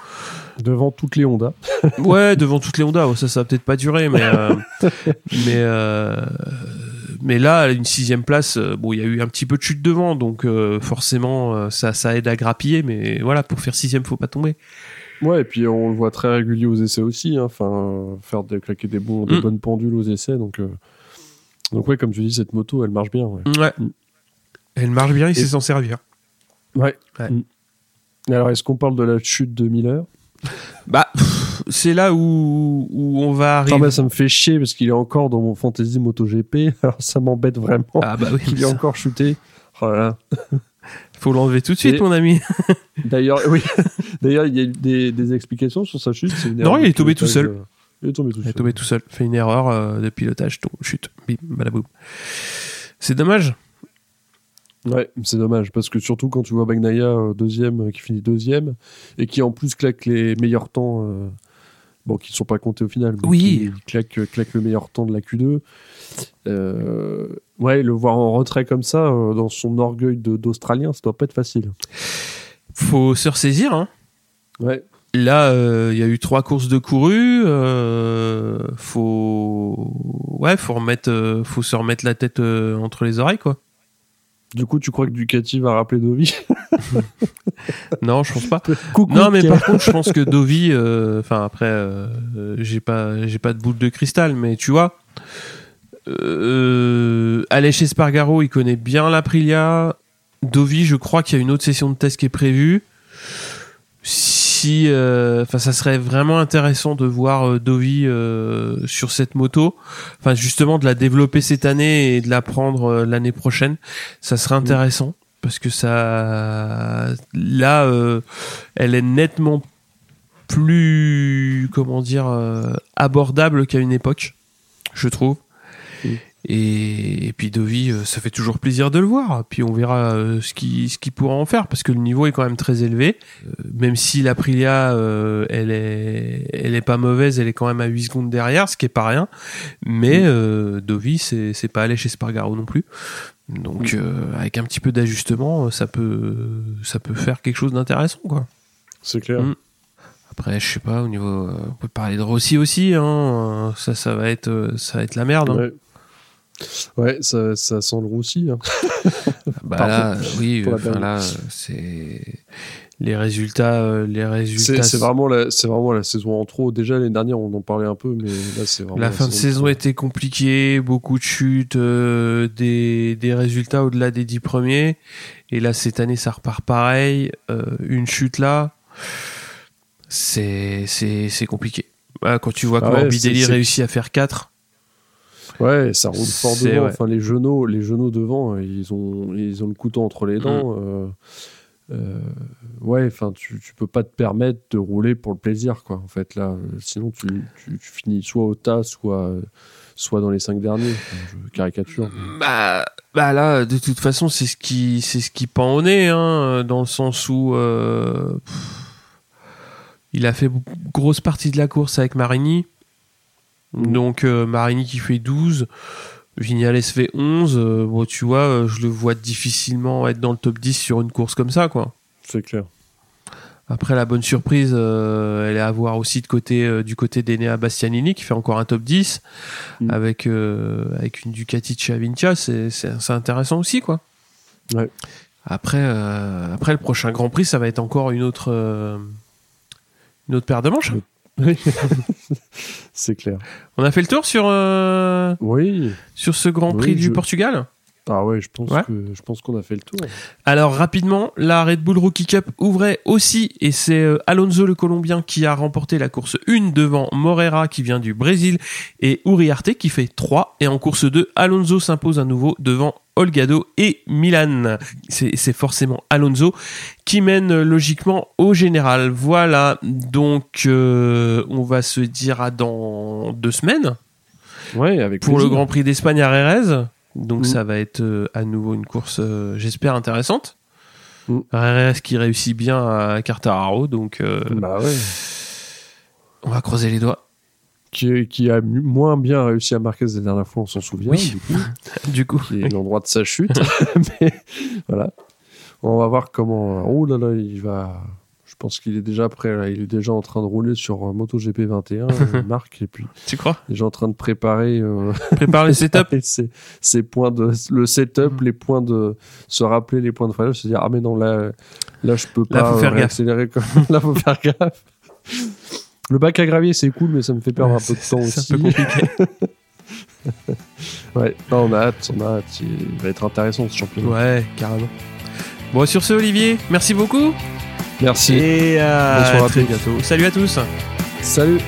Speaker 2: Devant toutes les Honda.
Speaker 1: ouais, devant toutes les Honda. Ça, ça va peut-être pas durer, mais euh, mais euh, mais là, une sixième place. Euh, bon, il y a eu un petit peu de chute devant, donc forcément, ça ça aide à grappiller. Mais voilà, pour faire sixième, faut pas tomber.
Speaker 2: Ouais, et puis on le voit très régulier aux essais aussi. Hein. Enfin, faire des, claquer des, bons, des mm. bonnes pendules aux essais. Donc, donc ouais, comme tu dis, cette moto, elle marche bien. Ouais.
Speaker 1: Mm. Elle marche bien, il sait s'en servir.
Speaker 2: Ouais. ouais. Mm. Alors, est-ce qu'on parle de la chute de Miller?
Speaker 1: Bah, c'est là où, où on va arriver.
Speaker 2: bah, ça me fait chier parce qu'il est encore dans mon fantasy MotoGP. Alors ça m'embête vraiment.
Speaker 1: Ah bah oui.
Speaker 2: Il est encore shooté. Voilà.
Speaker 1: Faut l'enlever tout de suite,
Speaker 2: Et-
Speaker 1: mon ami.
Speaker 2: D'ailleurs, oui. D'ailleurs, il y a des, des explications sur sa chute. une
Speaker 1: Non,
Speaker 2: erreur
Speaker 1: il est tombé tout seul.
Speaker 2: euh, Il est tombé tout
Speaker 1: Il est
Speaker 2: seul.
Speaker 1: tombé tout seul. Fait une erreur euh, de pilotage. Chute. Bim, badaboum. C'est dommage.
Speaker 2: Ouais, c'est dommage parce que surtout quand tu vois Bagnaia euh, deuxième, euh, qui finit deuxième et qui en plus claque les meilleurs temps, euh, bon, qui ne sont pas comptés au final, mais
Speaker 1: Oui.
Speaker 2: qui claque, claque le meilleur temps de la Q2. Euh, ouais, le voir en retrait comme ça, euh, dans son orgueil d'Australien, ça doit pas être facile.
Speaker 1: Faut se ressaisir. Hein.
Speaker 2: Ouais,
Speaker 1: Là, il y a eu trois courses de couru. Euh, faut, ouais, faut remettre, faut se remettre la tête entre les oreilles, quoi.
Speaker 2: Du coup, tu crois que Ducati va rappeler Dovi
Speaker 1: Non, je pense pas.
Speaker 2: Coucou,
Speaker 1: Non, mais par contre, je pense que Dovi, euh, enfin après, euh, j'ai pas, j'ai pas de boule de cristal, mais tu vois, euh, aller chez Spargaro, il connaît bien l'Aprilia. Dovi, je crois qu'il y a une autre session de test qui est prévue. Si, euh, enfin, ça serait vraiment intéressant de voir euh, Dovi euh, sur cette moto. Enfin, justement, de la développer cette année et de la prendre l'année prochaine. Ça serait intéressant parce que ça, là, elle est nettement plus, comment dire, euh, abordable qu'à une époque, je trouve.
Speaker 2: Mm.
Speaker 1: Et, et puis Dovi, euh, ça fait toujours plaisir de le voir. Puis on verra euh, ce qu'il ce pourra en faire parce que le niveau est quand même très élevé. Euh, même si l'Aprilia, euh, elle est, elle est pas mauvaise, elle est quand même à 8 secondes derrière, ce qui est pas rien. Mais euh, Dovi, c'est c'est pas aller chez Spargaro non plus. Donc euh, avec un petit peu d'ajustement, ça peut, ça peut faire quelque chose d'intéressant, quoi.
Speaker 2: C'est clair.
Speaker 1: Mm. Après, je sais pas, au niveau, on peut parler de Rossi aussi, hein. Ça, ça va être, ça va être la merde. hein.
Speaker 2: Ouais. Ouais, ça, ça sent le roussi. hein.
Speaker 1: Bah là, oui, enfin là, c'est les résultats, euh, les
Speaker 2: C'est
Speaker 1: résultats.
Speaker 2: c'est vraiment, la- c'est vraiment la saison en trop. Déjà l'année dernière, on en parlait un peu, mais là, c'est vraiment
Speaker 1: La fin de saison
Speaker 2: trop.
Speaker 1: était compliquée, beaucoup de chutes, euh, des, des résultats au-delà des dix premiers. Et là, cette année, ça repart pareil. Euh, une chute là, c'est c'est c'est compliqué. Quand tu vois
Speaker 2: Ah ouais,
Speaker 1: Morbidelli
Speaker 2: c'est- c'est-
Speaker 1: réussit à faire 4
Speaker 2: Ouais, ça roule fort devant.
Speaker 1: ouais.
Speaker 2: Enfin, les genoux, les genoux devant, euh, ils ont, ils ont le couteau entre les dents.
Speaker 1: Mm.
Speaker 2: euh, euh, ouais, enfin, tu, tu peux pas te permettre de rouler pour le plaisir, quoi. En fait, là, sinon tu, tu, tu finis soit au tas, soit, soit dans les cinq derniers. Je caricature.
Speaker 1: Bah, bah là, de toute façon, c'est ce qui, c'est ce qui pend au nez, hein, dans le sens où euh, pff, il a fait grosse partie de la course avec Marini.
Speaker 2: Mm.
Speaker 1: Donc euh, Marini qui fait 12, Vignales fait 11. euh, bon, tu vois, euh, je le vois difficilement être dans le top 10 sur une course comme ça, quoi.
Speaker 2: C'est clair.
Speaker 1: Après, la bonne surprise, euh, elle est à voir aussi de côté, euh, du côté d'Enea Bastianini qui fait encore un top 10
Speaker 2: Mm.
Speaker 1: avec, euh, avec une Ducati Avintia. C'est c'est- intéressant aussi, quoi.
Speaker 2: Ouais.
Speaker 1: Après, après, le prochain Grand Prix, ça va être encore une autre, une autre paire de manches.
Speaker 2: Oui. c'est clair.
Speaker 1: On a fait le tour sur, euh,
Speaker 2: Oui.
Speaker 1: sur ce Grand
Speaker 2: Oui,
Speaker 1: Prix du
Speaker 2: je-
Speaker 1: Portugal?
Speaker 2: Ah ouais, je pense
Speaker 1: Ouais.
Speaker 2: que je pense qu'on a fait le tour.
Speaker 1: Alors rapidement, la Red Bull Rookie Cup ouvrait aussi et c'est euh, Alonso le Colombien qui a remporté la course 1 devant Moreira qui vient du Brésil et Uriarte qui fait 3 et en course 2, Alonso s'impose à nouveau devant Olgado et Milan. C'est forcément Alonso qui mène euh, logiquement au général. Voilà, donc euh, on va se dire à dans deux semaines
Speaker 2: Ouais, avec
Speaker 1: pour le. Grand Prix d'Espagne à Rérez. Donc
Speaker 2: Mm.
Speaker 1: ça va être euh, à nouveau une course, euh, j'espère, intéressante.
Speaker 2: Mm.
Speaker 1: Rérez qui réussit bien à Cartararo, donc euh,
Speaker 2: Bah ouais.
Speaker 1: on va croiser les doigts.
Speaker 2: Qui, qui a moins bien réussi à marquer la dernière fois, on s'en souvient.
Speaker 1: Oui.
Speaker 2: du coup.
Speaker 1: Du coup,
Speaker 2: l'endroit de sa chute. Mais voilà. On va voir comment. Oh là là, il va. Je pense qu'il est déjà prêt. Là. Il est déjà en train de rouler sur MotoGP 21, euh, Marc, et puis
Speaker 1: tu crois?
Speaker 2: Déjà en train de préparer euh,
Speaker 1: Prépare les setups.
Speaker 2: ses, ses points de le setup, les points de se rappeler les points de freinage, se dire ah mais non là là je peux
Speaker 1: Là,
Speaker 2: pas
Speaker 1: faut faire
Speaker 2: euh, accélérer comme là faut faire gaffe. Le bac à gravier c'est cool mais ça me fait perdre un peu de temps
Speaker 1: C'est
Speaker 2: aussi.
Speaker 1: un peu compliqué.
Speaker 2: Ouais, non, on a hâte, on a hâte. Il va être intéressant ce championnat.
Speaker 1: ouais, carrément. Bon, sur ce, Olivier, merci beaucoup.
Speaker 2: Merci.
Speaker 1: Et à
Speaker 2: Bonsoir à
Speaker 1: très bientôt. Salut à tous.
Speaker 2: Salut